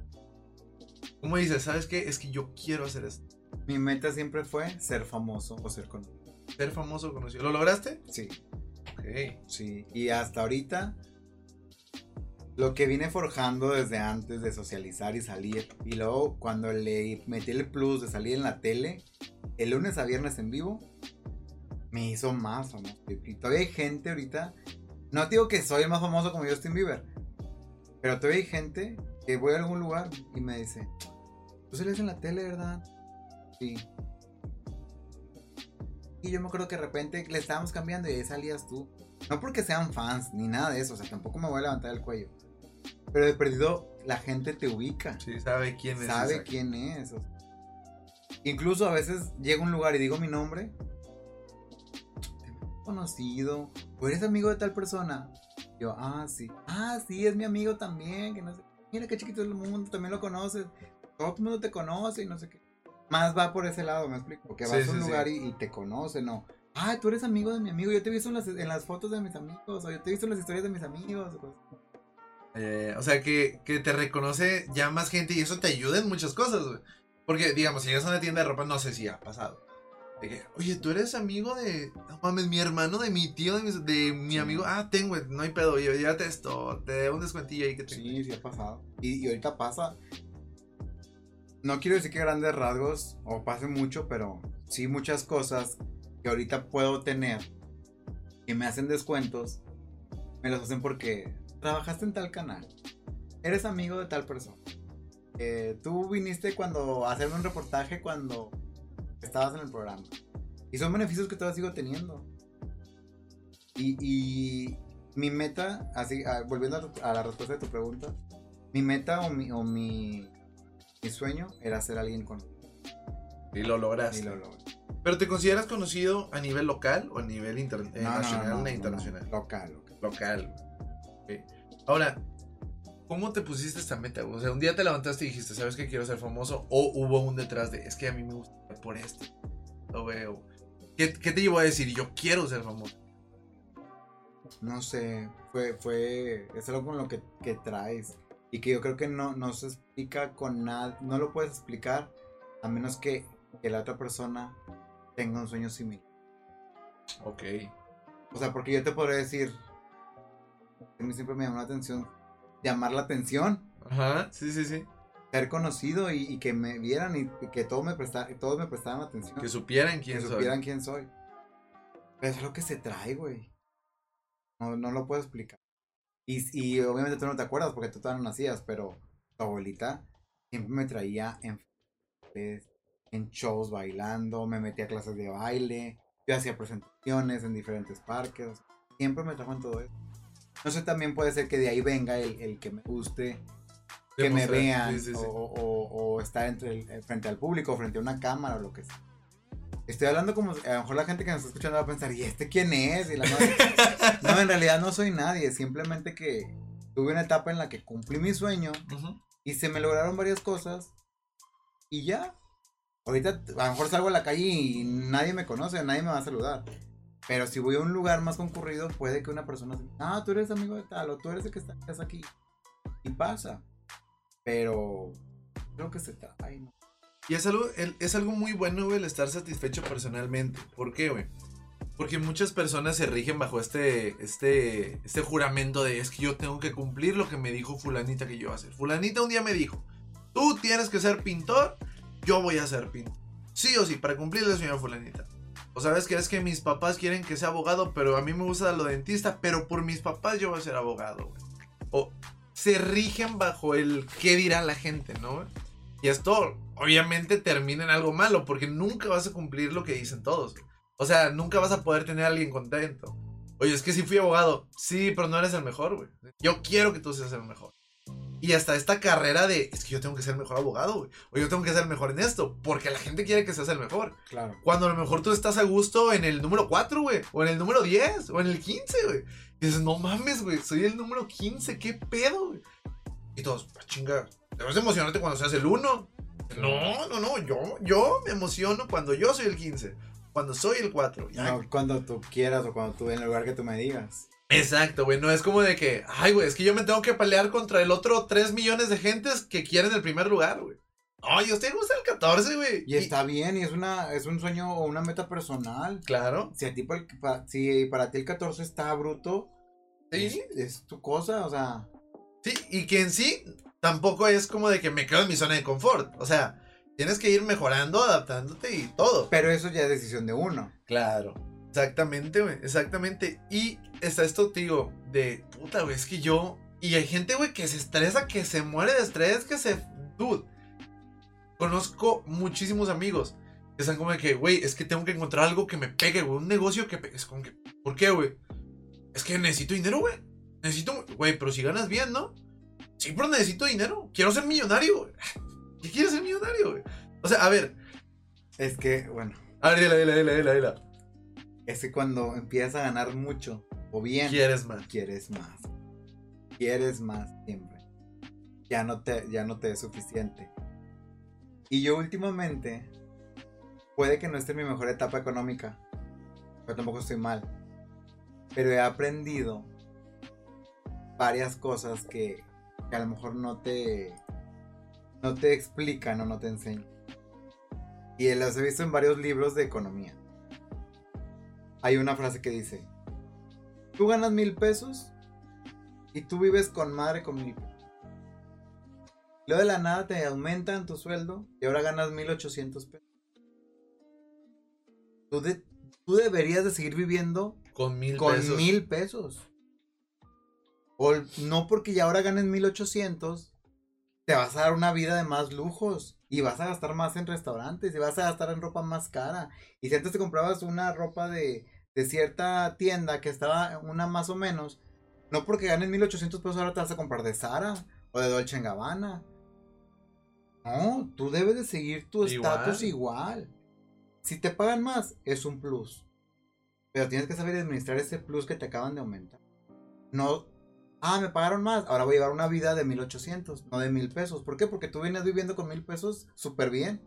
¿Cómo dices, sabes qué? Es que yo quiero hacer esto. Mi meta siempre fue ser famoso o ser conocido. Ser famoso o conocido. ¿Lo lograste? Sí. Ok. Sí. Y hasta ahorita, lo que vine forjando desde antes de socializar y salir, y luego cuando le metí el plus de salir en la tele, el lunes a viernes en vivo, me hizo más famoso. Y todavía hay gente ahorita. No digo que soy más famoso como Justin Bieber. Pero todavía hay gente que voy a algún lugar y me dice: Tú sales en la tele, ¿verdad? Sí. Y yo me acuerdo que de repente le estábamos cambiando y ahí salías tú. No porque sean fans ni nada de eso, o sea, tampoco me voy a levantar el cuello. Pero de perdido, la gente te ubica. Sí, sabe quién es. Sabe quién es. incluso a veces llego a un lugar y digo mi nombre conocido, o eres amigo de tal persona. Yo, ah, sí, ah, sí, es mi amigo también, que no sé, mira qué chiquito es el mundo, también lo conoces, todo el mundo te conoce y no sé qué. Más va por ese lado, me explico, que vas a un lugar y, te conoce, ¿no? Ah, tú eres amigo de mi amigo, yo te he visto en las, en las fotos de mis amigos, o yo te he visto en las historias de mis amigos. Eh, o sea, que, que, te reconoce ya más gente y eso te ayuda en muchas cosas, güey. Porque, digamos, si llegas a una tienda de ropa, no sé si ha pasado. De que, oye, tú eres amigo de. No mames, mi hermano, de mi tío, de mi, de mi Sí. amigo. Ah, tengo, no hay pedo. Yo, llévate esto. Te doy un descuentillo ahí que te. Sí, sí ha pasado. Y, y ahorita pasa. No quiero decir que grandes rasgos o pase mucho, pero sí muchas cosas que ahorita puedo tener que me hacen descuentos, me los hacen porque trabajaste en tal canal, eres amigo de tal persona. eh, tú viniste cuando a hacerme un reportaje cuando estabas en el programa. Y son beneficios que todavía sigo teniendo. Y, y mi meta, así, ah, volviendo a, tu- a la respuesta de tu pregunta, mi meta o mi, o mi, mi sueño era ser alguien con Y lo lograste. y lo. Pero te consideras conocido a nivel local o a nivel inter- eh, No, nacional no, e internacional? Local, local. Local. Ahora, ¿cómo te pusiste esta meta? O sea, un día te levantaste y dijiste, ¿sabes que quiero ser famoso? O hubo un detrás de, es que a mí me gusta por esto. Lo veo. ¿Qué, qué te llevó a decir, yo quiero ser famoso? No sé, fue, fue, es algo con lo que, que traes y que yo creo que no, no se explica con nada, no lo puedes explicar a menos que, que la otra persona tenga un sueño similar. Ok. O sea, porque yo te podría decir, a mí siempre me llamó la atención, llamar la atención, Ajá, sí, sí, sí. Ser conocido y, y que me vieran y, y que todos me, presta- todos me prestaran atención. Que supieran quién que soy. supieran quién soy. Pero es lo que se trae, güey. No, no lo puedo explicar. Y, y obviamente tú no te acuerdas porque tú todavía no nacías, pero tu abuelita siempre me traía en, en shows bailando, me metía a clases de baile, yo hacía presentaciones en diferentes parques. Siempre me trajo en todo eso. No sé, también puede ser que de ahí venga el, el que me guste, que me vean sí, sí, sí. O, o- o estar entre el- frente al público, frente a una cámara o lo que sea. Estoy hablando como, a lo mejor la gente que nos está escuchando va a pensar, ¿y este quién es? Y la madre- no, en realidad no soy nadie, simplemente que tuve una etapa en la que cumplí mi sueño Ujú. y se me lograron varias cosas y ya. Ahorita a lo mejor salgo a la calle y nadie me conoce, nadie me va a saludar. Pero si voy a un lugar más concurrido, puede que una persona se ah, tú eres amigo de tal, o tú eres el que está- estás aquí. Y pasa. Pero creo que se trae, ¿no? Y es algo, es algo muy bueno, el estar satisfecho personalmente. ¿Por qué, güey? Porque muchas personas se rigen bajo este, este, este juramento de es que yo tengo que cumplir lo que me dijo fulanita que yo iba a hacer. Fulanita un día me dijo, tú tienes que ser pintor, yo voy a ser pintor. Sí o sí, para cumplirle, señora fulanita. O sabes que es que mis papás quieren que sea abogado, pero a mí me gusta lo dentista, pero por mis papás yo voy a ser abogado, güey. O se rigen bajo el qué dirá la gente, ¿no? Y esto obviamente termina en algo malo, porque nunca vas a cumplir lo que dicen todos. O sea, nunca vas a poder tener a alguien contento. Oye, es que sí fui abogado. Sí, pero no eres el mejor, güey. Yo quiero que tú seas el mejor. Y hasta esta carrera de, es que yo tengo que ser el mejor abogado, güey. O yo tengo que ser el mejor en esto, porque la gente quiere que seas el mejor. Claro. Cuando a lo mejor tú estás a gusto en el número 4, güey. O en el número 10, o en el 15, güey. Y dices, no mames, güey, soy el número 15, qué pedo, güey. Y todos, "Ah, chinga, debes de emocionarte cuando seas el 1. No, no, no, yo, yo me emociono cuando yo soy el 15. Cuando soy el 4. Ya, No, cuando tú quieras o cuando tú en el lugar que tú me digas. Exacto, güey. No es como de que, ay, güey, es que yo me tengo que pelear contra el otro 3 millones de gentes que quieren el primer lugar, güey. No, yo estoy gusta el 14, güey. Y está bien, y es una es un sueño o una meta personal. Claro. Si a ti pa- pa- si para ti el 14 está bruto, Sí. es, es tu cosa, o sea, Sí, y que en sí tampoco es como de que me quedo en mi zona de confort. O sea, tienes que ir mejorando, adaptándote y todo. pero eso ya es decisión de uno. Claro. Exactamente, güey. Exactamente. Y está esto, digo, de puta, güey. Es que yo. Y hay gente, güey, que se estresa, que se muere de estrés, que se. Dude. Conozco muchísimos amigos que están como de que, güey, es que tengo que encontrar algo que me pegue, güey. Un negocio que pegue. Es como que, ¿por qué, güey? Es que necesito dinero, güey. Necesito. Güey, pero si ganas bien, ¿no? Sí, pero necesito dinero. Quiero ser millonario, güey. ¿Qué quieres ser millonario, güey? O sea, a ver. Es que, bueno, A ver, dila, dila, dila, dila, dila. es que cuando empiezas a ganar mucho o bien, ¿Quieres más? quieres más. Quieres más siempre. Ya no te, ya no te es suficiente. Y yo últimamente, puede que no esté en mi mejor etapa económica, pero tampoco estoy mal. Pero he aprendido varias cosas que, a lo mejor no te, no te explican o no te enseñan. Y las he visto en varios libros de economía. Hay una frase que dice, tú ganas mil pesos y tú vives con madre con mil pesos. Luego de la nada te aumentan tu sueldo y ahora ganas mil ochocientos pesos. Tú, de- tú deberías de seguir viviendo Con mil con pesos. mil pesos. O no porque ya ahora ganes 1800, te vas a dar una vida de más lujos. Y vas a gastar más en restaurantes. Y vas a gastar en ropa más cara. Y si antes te comprabas una ropa de, de cierta tienda que estaba una más o menos. No porque ganes 1800 pesos ahora te vas a comprar de Zara o de Dolce Gabbana. No, tú debes de seguir tu estatus igual. Si te pagan más, es un plus. Pero tienes que saber administrar ese plus que te acaban de aumentar. No, ah, me pagaron más, ahora voy a llevar una vida de 1800, no de mil pesos. ¿Por qué? Porque tú vienes viviendo con mil pesos súper bien.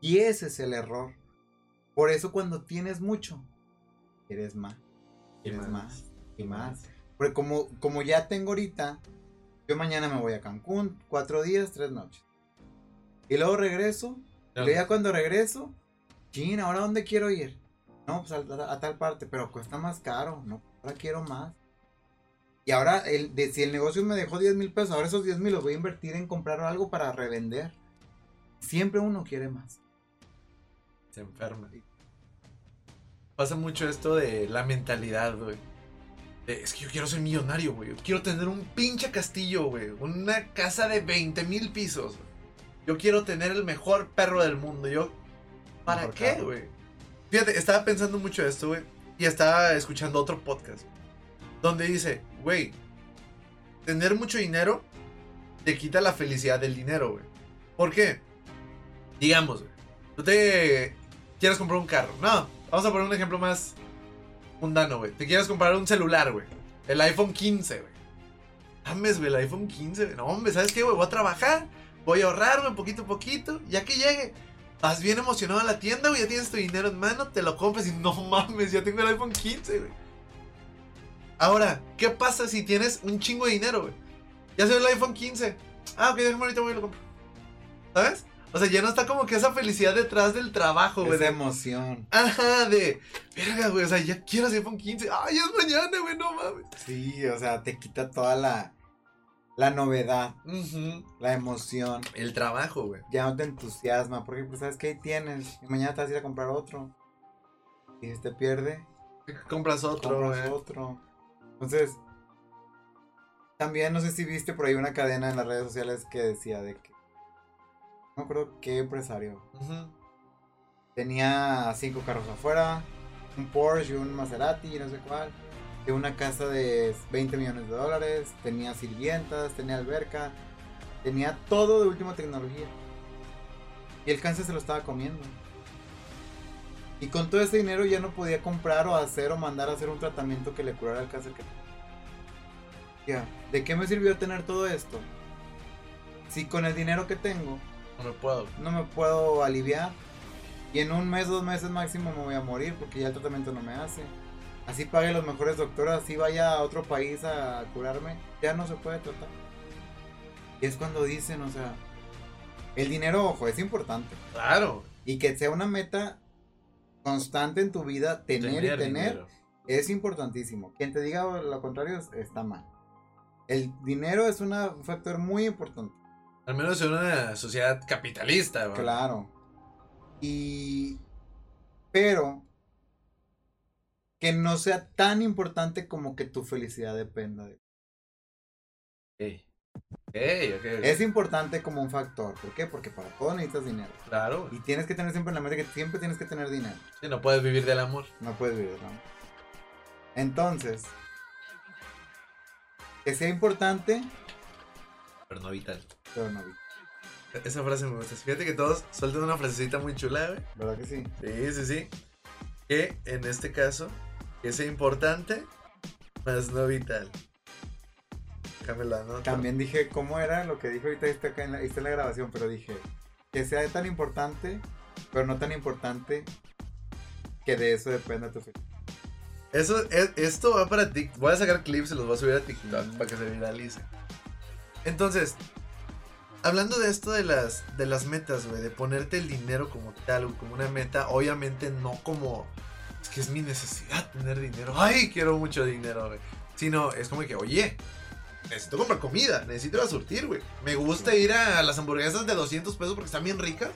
Y ese es el error. Por eso cuando tienes mucho, quieres más, Y más. más y más. Porque como, como ya tengo ahorita, yo mañana me voy a Cancún, cuatro días, tres noches. Y luego regreso, y luego ya cuando regreso, chin, ¿ahora dónde quiero ir? No, pues a, a tal parte, pero cuesta más caro, no, ahora quiero más. Y ahora, el, de, si el negocio me dejó 10 mil pesos, ahora esos 10 mil los voy a invertir en comprar algo para revender. Siempre uno quiere más. Se enferma. Pasa mucho esto de la mentalidad, güey. Es que yo quiero ser millonario, güey. Yo quiero tener un pinche castillo, güey. Una casa de 20 mil pisos. Yo quiero tener el mejor perro del mundo. Yo. ¿Para Mejor qué, güey? Fíjate, estaba pensando mucho esto, güey. Y estaba escuchando otro podcast. Donde dice, güey, tener mucho dinero te quita la felicidad del dinero, güey. ¿Por qué? Digamos, güey. Tú te quieres comprar un carro. No, vamos a poner un ejemplo más mundano, güey. Te quieres comprar un celular, güey. El iPhone 15, güey. Mames, güey, el iPhone 15. güey. No, hombre, ¿sabes qué, güey? Voy a trabajar. Voy a ahorrar, güey, poquito a poquito. Ya que llegue. Vas bien emocionado a la tienda, güey. Ya tienes tu dinero en mano. Te lo compras y no mames, ya tengo el iPhone 15, güey. Ahora, ¿qué pasa si tienes un chingo de dinero, güey? Ya soy el iPhone 15. Ah, ok, déjame ahorita voy y lo compro. ¿Sabes? O sea, ya no está como que esa felicidad detrás del trabajo, güey. Esa de- emoción. Ajá, de. Verga, güey. O sea, ya quiero ese iPhone 15. Ay, es mañana, güey, no mames. Sí, o sea, te quita toda la, la novedad, Ujú. la emoción. El trabajo, güey. Ya no te entusiasma, porque pues sabes que ahí tienes. Y mañana te vas a ir a comprar otro. Y si te pierde, Compras otro, compras otro. Entonces, también no sé si viste por ahí una cadena en las redes sociales que decía de que. No acuerdo qué empresario. Tenía cinco carros afuera, un Porsche, un Maserati, no sé cuál. De una casa de 20 millones de dólares, tenía sirvientas, tenía alberca, tenía todo de última tecnología. Y el cáncer se lo estaba comiendo. Y con todo ese dinero ya no podía comprar o hacer o mandar a hacer un tratamiento que le curara el cáncer que Ya, ¿de qué me sirvió tener todo esto? Si con el dinero que tengo No me puedo. no me puedo aliviar. Y en un mes, dos meses máximo me voy a morir porque ya el tratamiento no me hace. Así pague los mejores doctores, así vaya a otro país a curarme, ya no se puede tratar. Y es cuando dicen, o sea, el dinero, ojo, es importante. Claro. Y que sea una meta constante en tu vida, tener, y tener, dinero. es importantísimo. Quien te diga lo contrario es- está mal. El dinero es una- un factor muy importante. Al menos en una sociedad capitalista, güey. Claro. Y. Pero. Que no sea tan importante como que tu felicidad dependa de. Ey. Ey, ok, ok. Es importante como un factor. ¿Por qué? Porque para todo necesitas dinero. Claro. Y tienes que tener siempre en la mente que siempre tienes que tener dinero. Sí, no puedes vivir del amor. No puedes vivir, ¿no? Entonces. Que sea importante, Pero no vital. pero no vital. Esa frase me gusta. Fíjate que todos sueltan una frasecita muy chula, güey. ¿Verdad que sí? Sí, sí, sí. Que en este caso, que sea importante, más no vital. Déjame la nota. También dije, ¿cómo era lo que dijo ahorita? Está acá en la, está en la grabación, pero dije que sea tan importante, pero no tan importante que de eso dependa tu felicidad. Eso, es- esto va para TikTok. Voy a sacar clips y los voy a subir a TikTok Mm. para que se viralice. Entonces, hablando de esto de las, de las metas, güey, de ponerte el dinero como tal, como una meta, obviamente no como, es que es mi necesidad tener dinero, ay, quiero mucho dinero, güey. Sino, es como que, oye, necesito comprar comida, necesito ir a surtir, güey. Me gusta ir a las hamburguesas de 200 pesos porque están bien ricas.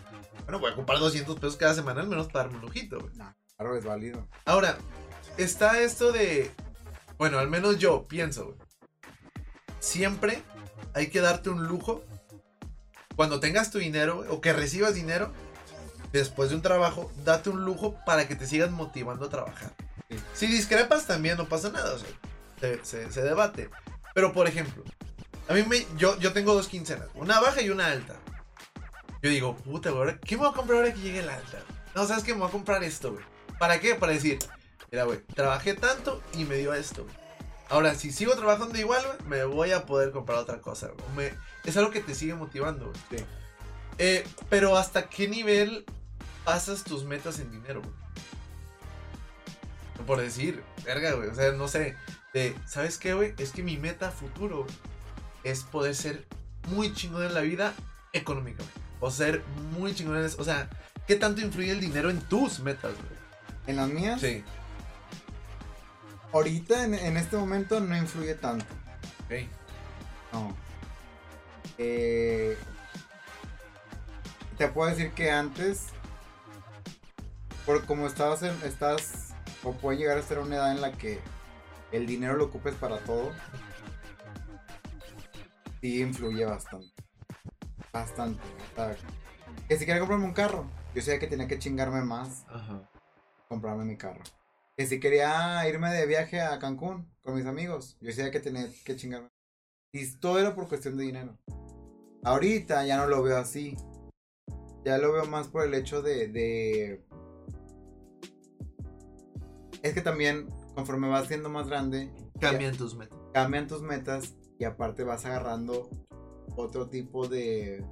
Bueno, voy a comprar 200 pesos cada semana al menos para darme un lujito, güey. Claro, es válido. Ahora, está esto de. Bueno, al menos yo pienso, güey. Siempre hay que darte un lujo. Cuando tengas tu dinero, o que recibas dinero, después de un trabajo, date un lujo para que te sigas motivando a trabajar. Sí. Si discrepas también no pasa nada, o sea, se, se- se debate. Pero por ejemplo, a mí me, yo, yo tengo dos quincenas, una baja y una alta. Yo digo, puta, güey, ¿qué me voy a comprar ahora que llegue la alta? No, ¿sabes qué? Me voy a comprar esto, güey. ¿Para qué? Para decir, mira, güey, trabajé tanto y me dio esto, güey. Ahora, si sigo trabajando igual, güey, me voy a poder comprar otra cosa, güey. Me- es algo que te sigue motivando, güey. Sí. Eh, pero ¿hasta qué nivel pasas tus metas en dinero, güey? Por decir, verga, güey. O sea, no sé. De, ¿sabes qué, güey? Es que mi meta futuro es poder ser muy chingón en la vida económicamente. O ser muy chingón en eso. O sea, ¿qué tanto influye el dinero en tus metas, güey? En las mías, Sí. Ahorita en, en este momento no influye tanto. Ok. No. Eh, te puedo decir que antes, por como estabas en, estás, o puede llegar a ser una edad en la que el dinero lo ocupes para todo, sí influye bastante. Bastante. Que si quería comprarme un carro, yo sabía que tenía que chingarme más Ajá. comprarme mi carro. Que si quería irme de viaje a Cancún con mis amigos, yo sabía que tenía que chingarme. Y todo era por cuestión de dinero. Ahorita ya no lo veo así. Ya lo veo más por el hecho de, de... Es que también, conforme vas siendo más grande, Cambian tus metas. cambian tus metas y aparte vas agarrando otro tipo de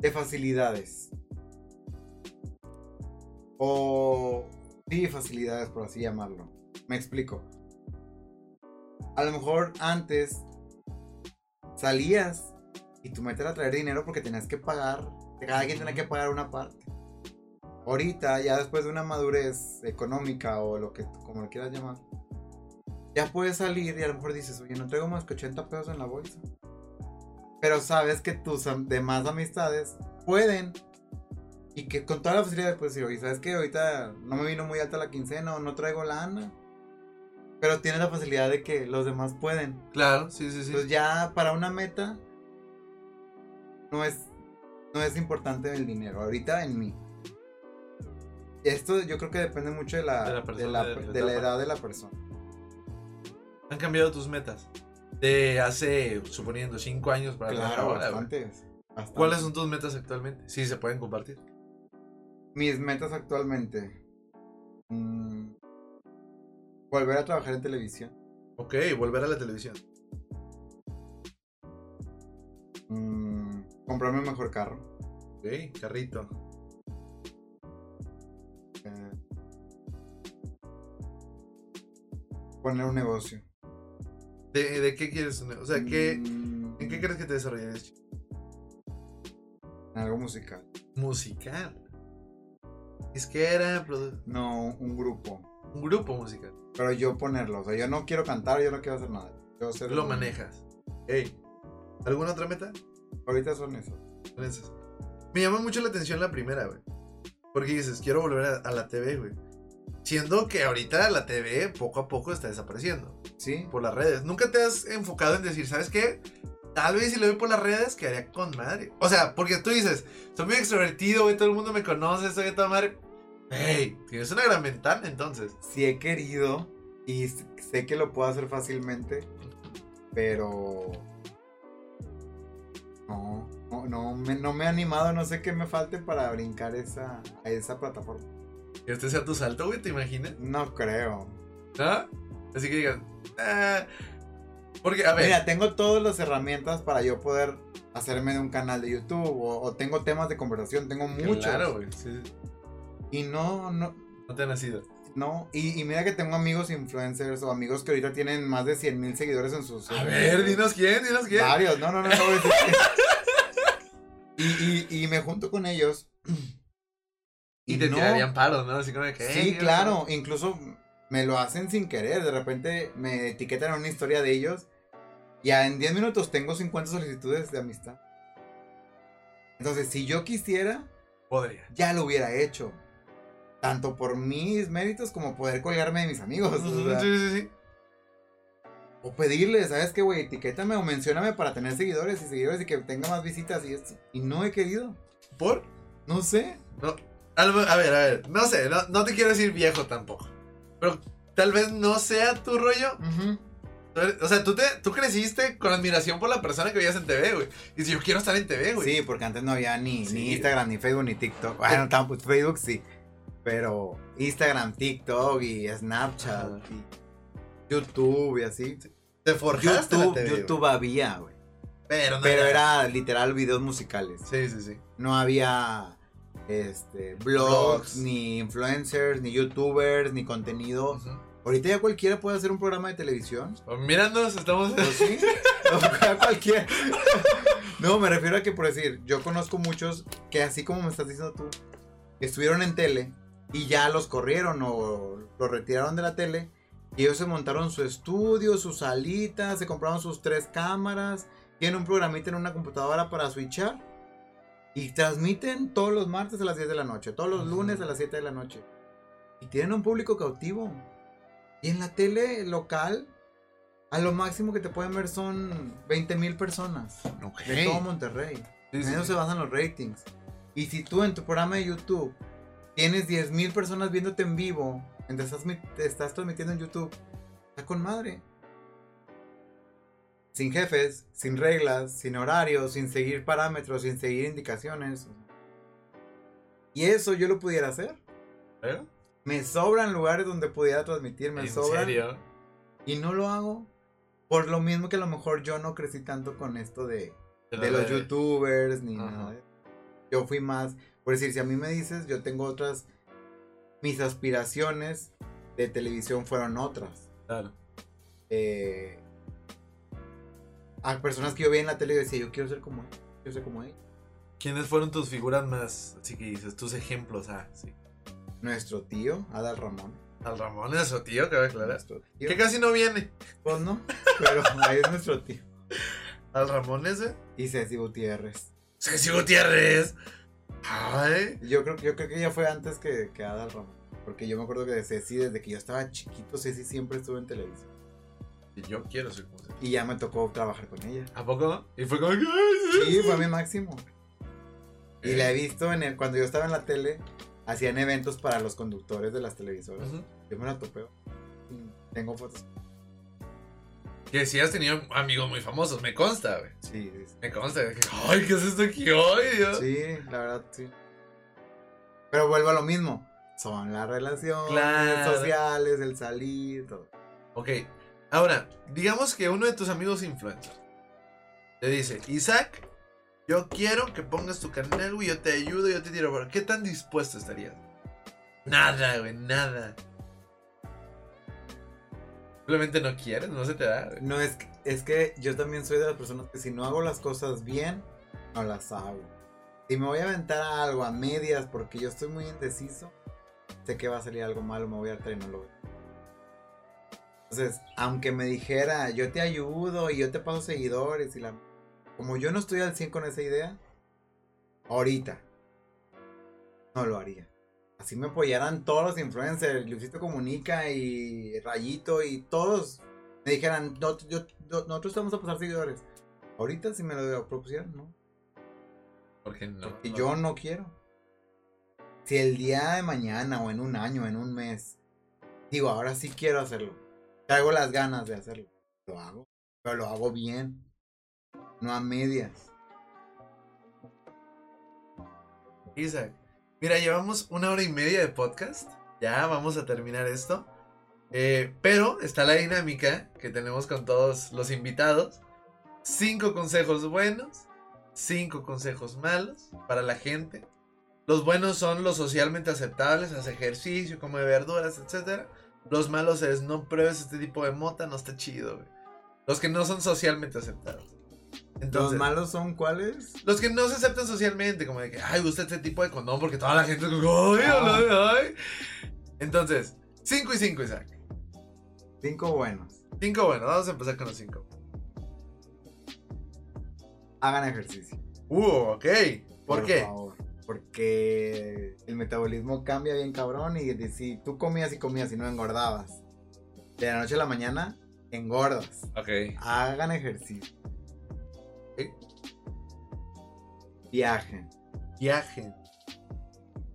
de facilidades o sí facilidades por así llamarlo me explico a lo mejor antes salías y tu meta era traer dinero porque tenías que pagar cada quien tenía que pagar una parte ahorita ya después de una madurez económica o lo que como lo quieras llamar ya puedes salir y a lo mejor dices, oye, no traigo más que 80 pesos en la bolsa. Pero sabes que tus demás amistades pueden. Y que con toda la facilidad puedes decir, oye, ¿sabes qué? Ahorita no me vino muy alta la quincena o no traigo lana. Pero tienes la facilidad de que los demás pueden. Claro, sí, sí, sí. Entonces ya para una meta no es, no es importante el dinero. Ahorita en mí. Esto yo creo que depende mucho de la, De la de persona, la- de la de la etapa. edad de la persona. Han cambiado tus metas. De hace, suponiendo, 5 años para Claro, ahora, bastantes, bastantes. ¿Cuáles son tus metas actualmente? Sí, se pueden compartir. Mis metas actualmente? Mm, volver a trabajar en televisión. Ok, volver a la televisión. Mm, comprarme un mejor carro. Ok, carrito. eh, poner un negocio. ¿De, de qué quieres? un- O sea, ¿qué, Mm, ¿en qué crees que te desarrollarías? en algo musical. Musical. Es que era produ- No, un grupo. un grupo musical. Pero yo ponerlo. O sea, yo no quiero cantar, yo no quiero hacer nada. Yo Tú lo manejas. Ey, ¿Alguna otra meta? Ahorita son eso. Son esas. Me llama mucho la atención la primera, güey. Porque dices, quiero volver a, a la TV, güey. Siendo que ahorita la TV poco a poco está desapareciendo ¿Sí? por las redes. Nunca te has enfocado en decir, ¿sabes qué? Tal vez si lo veo por las redes quedaría con madre. O sea, porque tú dices, soy muy extrovertido, güey, todo el mundo me conoce, soy de toda madre. Hey, tienes una gran ventana entonces. Sí he querido y sé que lo puedo hacer fácilmente, pero no, no, no me, no me he animado, no sé qué me falte para brincar esa, a esa plataforma. Que este sea tu salto, güey, ¿te imaginas? No creo. ¿No? Así que digas, ah, porque, a ver, Mira, tengo todas las herramientas para yo poder hacerme de un canal de YouTube o, o tengo temas de conversación, tengo muchos. Claro, güey, sí, Y no, no, no te ha nacido. no. Y, y mira que tengo amigos influencers o amigos que ahorita tienen más de 100 mil seguidores en sus... A ver, dinos quién, dinos quién. Varios, no, no, no, no. Y, y, y me junto con ellos. Y, te no- tirarían paros, ¿no? Así como que. Sí, "Hey, ¿qué claro, pasó?". incluso me lo hacen sin querer. De repente me etiquetan una historia de ellos. Y en 10 minutos tengo 50 solicitudes de amistad. Entonces, si yo quisiera, Podría. ya lo hubiera hecho. Tanto por mis méritos como poder colgarme de mis amigos. o sea, Sí, sí, sí. O pedirle, ¿sabes qué, güey? Etiquétame o mencióname para tener seguidores y seguidores y que tenga más visitas y esto. Y no he querido. ¿Por? No sé. No. A ver, a ver. No sé, no, no te quiero decir viejo tampoco. Pero tal vez no sea tu rollo. O sea, tú, te, tú creciste con admiración por la persona que veías en TV, güey. Y si yo quiero estar en TV, güey. Sí, porque antes no había ni, Sí. ni Instagram, ni Facebook, ni TikTok. Bueno, tampoco Facebook sí. Pero Instagram, TikTok y Snapchat y YouTube y así. Te forjaste en la YouTube, TV. YouTube había, güey. Pero no Pero era literal videos musicales. Sí, sí, sí. No había este blogs, Blogs. ni influencers, ni youtubers, ni contenido. Ahorita ya cualquiera puede hacer un programa de televisión. Pues Mírándonos, estamos. ¿O sí? O cualquiera. No, me refiero a que, por decir, yo conozco muchos que así como me estás diciendo tú, estuvieron en tele y ya los corrieron o los retiraron de la tele y ellos se montaron su estudio, su salita, se compraron sus tres cámaras, tienen un programita en una computadora para switchar y transmiten todos los martes a las 10 de la noche, todos los lunes a las 7 de la noche. Y tienen un público cautivo. Y en la tele local, a lo máximo que te pueden ver son 20 mil personas Ok. de todo Monterrey. Sí, En eso sí. se basan los ratings. Y si tú en tu programa de YouTube tienes 10 mil personas viéndote en vivo, mientras estás, te estás transmitiendo en YouTube, está con madre. Sin jefes, sin reglas, sin horarios, sin seguir parámetros, sin seguir indicaciones. Y eso yo lo pudiera hacer. ¿Eh? Me sobran lugares donde pudiera transmitir, me ¿En sobran. serio? Y no lo hago. Por lo mismo que a lo mejor yo no crecí tanto con esto de, de los youtubers ni Ajá. nada. Yo fui más, por decir, si a mí me dices, yo tengo otras, mis aspiraciones de televisión fueron otras. Claro. Eh, a personas que yo veía en la tele y decía, yo quiero ser como él, quiero ser como él. ¿Quiénes fueron tus figuras más, así que dices, tus ejemplos? Ah, sí. Nuestro tío, Adal Ramón. Al Ramón es su tío, cabe aclarar. Nuestro. Que casi no viene. Pues no, pero ahí es nuestro tío. Al Ramón ese. Y Ceci Gutiérrez. Ceci Gutiérrez. Ay. Yo creo, yo creo que ella fue antes que, que Adal Ramón. Porque yo me acuerdo que de Ceci, desde que yo estaba chiquito, Ceci siempre estuvo en televisión. Y Yo quiero ser como. Y ya me tocó trabajar con ella. ¿A poco? Y fue como Sí, fue mi máximo. Y Eh. la he visto en el, cuando yo estaba en la tele, hacían eventos para los conductores de las televisoras. Ujú. Yo me la topeo. Tengo fotos. Que sí has tenido amigos muy famosos, me consta, güey. Sí, sí, Me consta. que, Ay, ¿qué es esto aquí hoy? Sí. Sí, la verdad, sí. Pero vuelvo a lo mismo. Son las relaciones Claro. sociales, el salir, todo. Ok, ahora, digamos que uno de tus amigos influencers te dice, Isaac, yo quiero que pongas tu canal, güey, yo te ayudo, yo te tiro por... ¿Qué tan dispuesto estarías? Nada, güey, nada. Simplemente no quieres, no se te da, güey. No, es, que- es que yo también soy de las personas que si no hago las cosas bien, no las hago. Si me voy a aventar a algo a medias porque yo estoy muy indeciso, sé que va a salir algo malo, me voy a hartar y no lo voy. Entonces, aunque me dijera, yo te ayudo y yo te paso seguidores y la... Como yo no estoy al 100 con esa idea, ahorita, no lo haría. Así me apoyaran todos los influencers, Luisito Comunica y Rayito y todos me dijeran, "No, yo- nosotros vamos a pasar seguidores. Ahorita si me lo propusieran, no. Porque no. Porque no. yo no quiero. Si el día de mañana o en un año, en un mes, digo, ahora sí quiero hacerlo. Traigo las ganas de hacerlo. Lo hago. Pero lo hago bien. No a medias. Isaac, mira, llevamos una hora y media de podcast. Ya vamos a terminar esto. Eh, pero está la dinámica que tenemos con todos los invitados. Cinco consejos buenos, cinco consejos malos para la gente. Los buenos son los socialmente aceptables, haz ejercicio, come verduras, etc. Los malos es no pruebes este tipo de mota, no está chido. güey. Los que no son socialmente aceptables. ¿Los malos son cuáles? los que no se aceptan socialmente, como de que, ay, gusta este tipo de condón porque toda la gente es como, ay, ay, ay. Entonces, 5 y 5, Isaac. Cinco buenos. 5 bueno, vamos a empezar con los 5. Hagan ejercicio. Uh, ok. ¿Por, qué? favor. Porque el metabolismo cambia bien cabrón y de- si tú comías y comías y no engordabas, de la noche a la mañana engordas. Ok. Hagan ejercicio. Ok. Viajen. Viajen.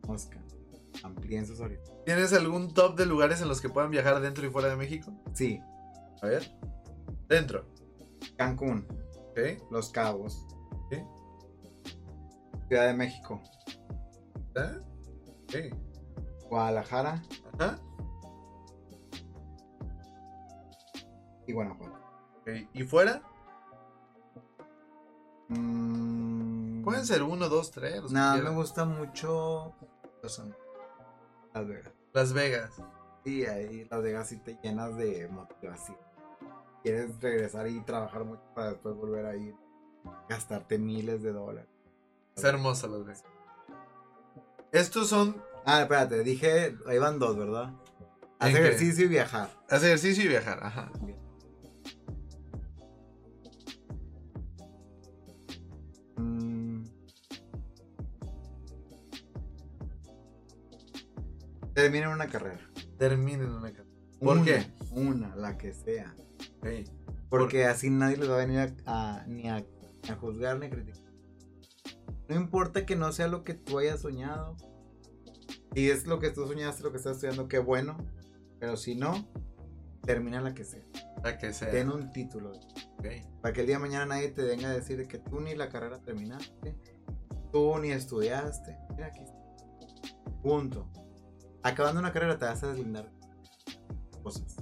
Conozcan. Amplíen sus horizontes. ¿Tienes algún top de lugares en los que puedan viajar dentro y fuera de México? Sí. A ver. Dentro. Cancún. Ok. Los Cabos. Sí. Ciudad de México. ¿Ah? Ok. Guadalajara Ajá. y Guanajuato. ¿Y fuera? Mm, Pueden ser uno, dos, tres. Nada, me gusta mucho. Las Vegas. Las Vegas. Sí, ahí Las Vegas sí te llenas de motivación. Quieres regresar y trabajar mucho para después volver a ir. Gastarte miles de dólares. Está hermosa Las Vegas. Estos son Ah, espérate, dije, ahí van dos, ¿verdad? ¿En Hacer qué? ejercicio y viajar. hacer ejercicio y viajar. Ajá. Mm. Terminen una carrera. Terminen una carrera. ¿Por Una, qué? Una, la que sea. Ok. Porque así nadie les va a venir a, a- ni a, a juzgar ni a criticar. No importa que no sea lo que tú hayas soñado. Si es lo que tú soñaste, lo que estás estudiando, qué bueno. Pero si no, termina la que sea. La que sea. Ten un título. Ok. Para que el día de mañana nadie te venga a decir que tú ni la carrera terminaste. Tú ni estudiaste. Mira aquí. Punto. Acabando una carrera te vas a deslindar cosas.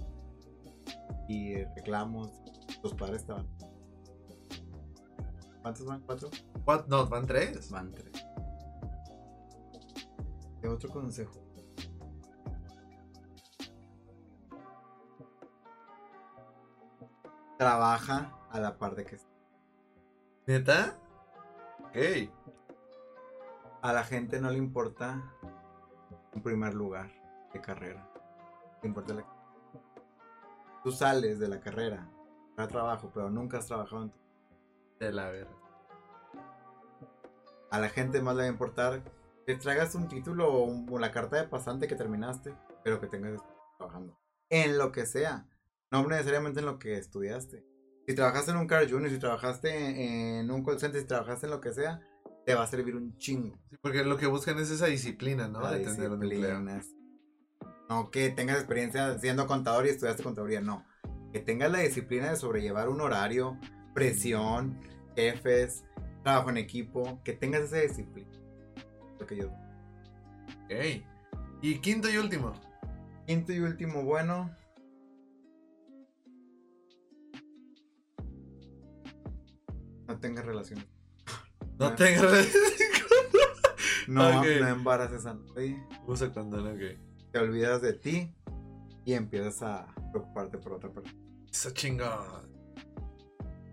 Y reclamos. Tus padres te van. ¿Cuántos van? ¿Cuatro? What? No, van tres. Van tres. ¿Qué otro consejo? Trabaja a la par de que ¿Neta? Ok. a la gente no le importa un primer lugar de carrera. Le importa la... Tú sales de la carrera para trabajo, pero nunca has trabajado en tu... De la verga. A la gente más le va a importar que traigas un título o, un- o la carta de pasante que terminaste, pero que tengas trabajando. En lo que sea. No necesariamente en lo que estudiaste. Si trabajaste en un car junior, si trabajaste en un call center, si trabajaste en lo que sea, te va a servir un chingo. Sí, porque lo que buscan es esa disciplina, ¿no? La de tener un empleo. No que tengas experiencia siendo contador y estudiaste contaduría, no. Que tengas la disciplina de sobrellevar un horario, presión, jefes, trabajo en equipo, que tengas esa disciplina. Lo que yo. Ok. Y quinto y último. Quinto y último, bueno. No tengas relaciones. No tengas. No, Ok. no embaraces a nadie. Usa condón, ok. Te olvidas de ti y empiezas a preocuparte por otra persona. Eso chingón.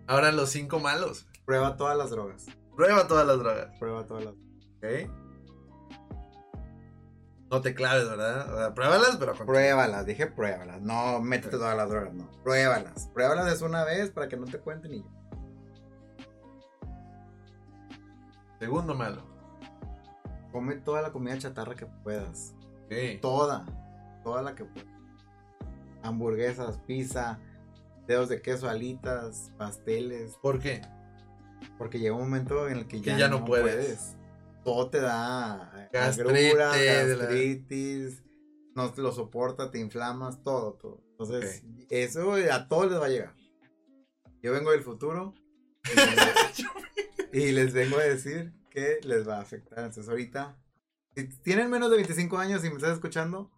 Ahora los cinco malos. Prueba todas las drogas. Prueba todas las drogas. Prueba todas las Ok. No te claves, ¿verdad? O sea, pruébalas, pero con Pruébalas, dije pruébalas. No, métete todas las drogas, no. Pruébalas. Pruébalas es una vez para que no te cuenten y ya. Segundo malo. Come toda la comida chatarra que puedas. Ok. Toda. Toda la que puedas. Hamburguesas, pizza, dedos de queso, alitas, pasteles. ¿Por qué? Porque llega un momento en el que Que ya, ya no puedes. Todo te da Gastritis, la- gastritis, no lo soporta, te inflamas, todo, todo. Entonces, eso a todos les va a llegar. Yo vengo del futuro y, y les vengo a decir que les va a afectar. Entonces, ahorita, si tienen menos de 25 años y me estás escuchando,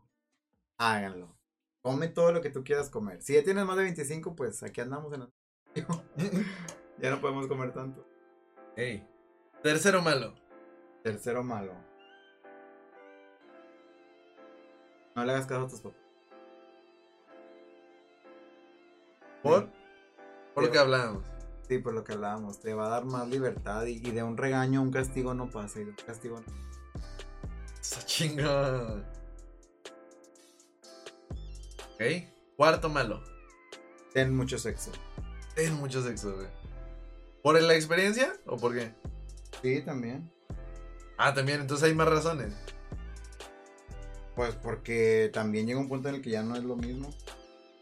háganlo. Come todo lo que tú quieras comer. Si ya tienes más de 25, pues aquí andamos en el... ya no podemos comer tanto. Ey. Tercero malo. Tercero malo. No le hagas caso a tus papás. ¿Por? Por lo que hablábamos. Sí, por lo que hablábamos, te va a dar más libertad y, y de un regaño a un castigo no pasa y de un castigo no. Está chingón. Ok. Cuarto malo. Ten mucho sexo. Ten mucho sexo, güey. ¿Por la experiencia o por qué? Sí, también. Ah, también, entonces hay más razones. Pues porque también llega un punto en el que ya no es lo mismo.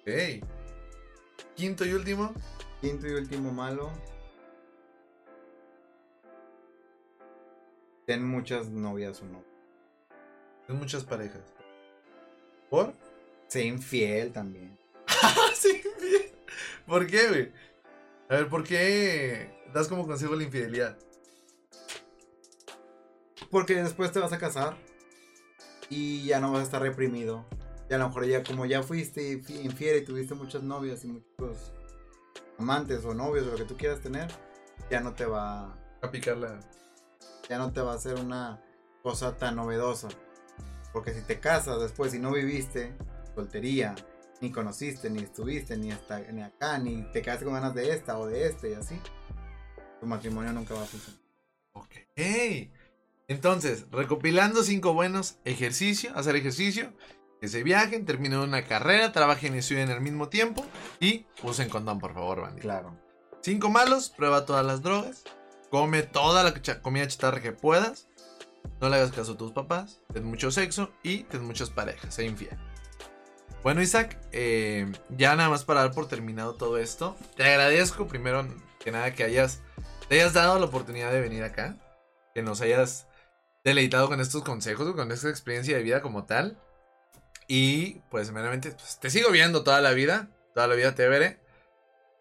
Ok. Quinto y último. Quinto y último malo. Ten muchas novias o no. Ten muchas parejas. ¿Por? Sé infiel también. ¿Por qué, güey? A ver, ¿por qué das como consejo la infidelidad? Porque después te vas a casar y ya no vas a estar reprimido. Y a lo mejor ya como ya fuiste fi- infiel y tuviste muchas novias y muchos amantes o novios o lo que tú quieras tener, ya no te va A picarla. ya no te va a hacer una cosa tan novedosa. Porque si te casas después y no viviste soltería, ni conociste, ni estuviste, ni hasta ni acá, ni te quedaste con ganas de esta o de este y así, tu matrimonio nunca va a funcionar. Ok. Entonces, recopilando cinco buenos ejercicio, hacer ejercicio, que se viajen, terminen una carrera, trabajen y estudien al mismo tiempo y usen condón, por favor, bandita. Claro. Cinco malos, prueba todas las drogas, come toda la comida chatarra que puedas, no le hagas caso a tus papás, ten mucho sexo y ten muchas parejas, sé infiel. Bueno, Isaac, eh, ya nada más para dar por terminado todo esto, te agradezco primero que nada que hayas, te hayas dado la oportunidad de venir acá, que nos hayas deleitado con estos consejos, con esta experiencia de vida como tal. Y pues meramente, pues, te sigo viendo toda la vida, toda la vida te veré.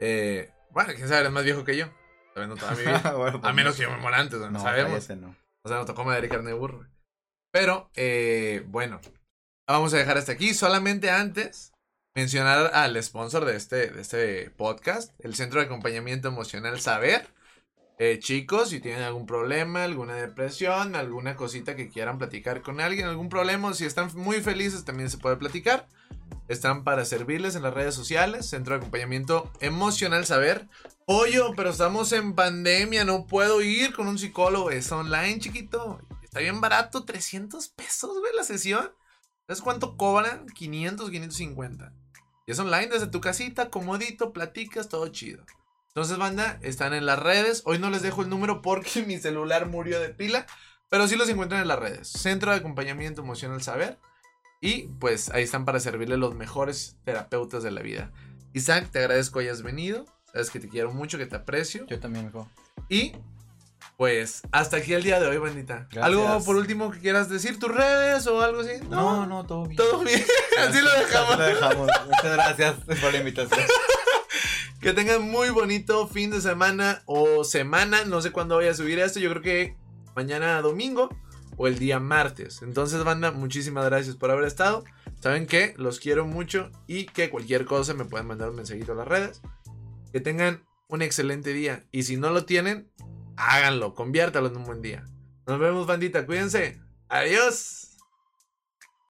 Eh, bueno, quién sabe, eres más viejo que yo. Viendo toda mi vida. Bueno, pues A menos que yo me muera antes, no, no, sabemos. no. O sea, nos tocó madre carne de burro. Pero, eh, bueno, vamos a dejar hasta aquí. Solamente antes, mencionar al sponsor de este, de este podcast, el Centro de Acompañamiento Emocional Saber. Eh, chicos, si tienen algún problema, alguna depresión, alguna cosita que quieran platicar con alguien, algún problema, si están muy felices, también se puede platicar. Están para servirles en las redes sociales, Centro de Acompañamiento Emocional Saber. Pollo, pero estamos en pandemia, no puedo ir con un psicólogo, es online, chiquito. Está bien barato, 300 pesos, güey, la sesión. ¿Sabes cuánto cobran? 500, 550. Y es online desde tu casita, comodito, platicas, todo chido. Entonces, banda, están en las redes. Hoy no les dejo el número porque mi celular murió de pila. Pero sí los encuentran en las redes. Centro de Acompañamiento Emocional Saber. Y pues ahí están para servirle los mejores terapeutas de la vida. Isaac, te agradezco que hayas venido. Sabes que te quiero mucho, que te aprecio. Yo también, hijo. Y pues hasta aquí el día de hoy, bandita. Gracias. ¿Algo por último que quieras decir? ¿Tus redes o algo así? No, no, todo bien. Todo bien. Así lo dejamos. Así lo dejamos. Muchas gracias por la invitación. Que tengan muy bonito fin de semana o semana. No sé cuándo voy a subir esto. Yo creo que mañana domingo o el día martes. Entonces, banda, muchísimas gracias por haber estado. Saben que los quiero mucho y que cualquier cosa me pueden mandar un mensajito a las redes. Que tengan un excelente día. Y si no lo tienen, háganlo. Conviértalo en un buen día. Nos vemos, bandita. Cuídense. Adiós.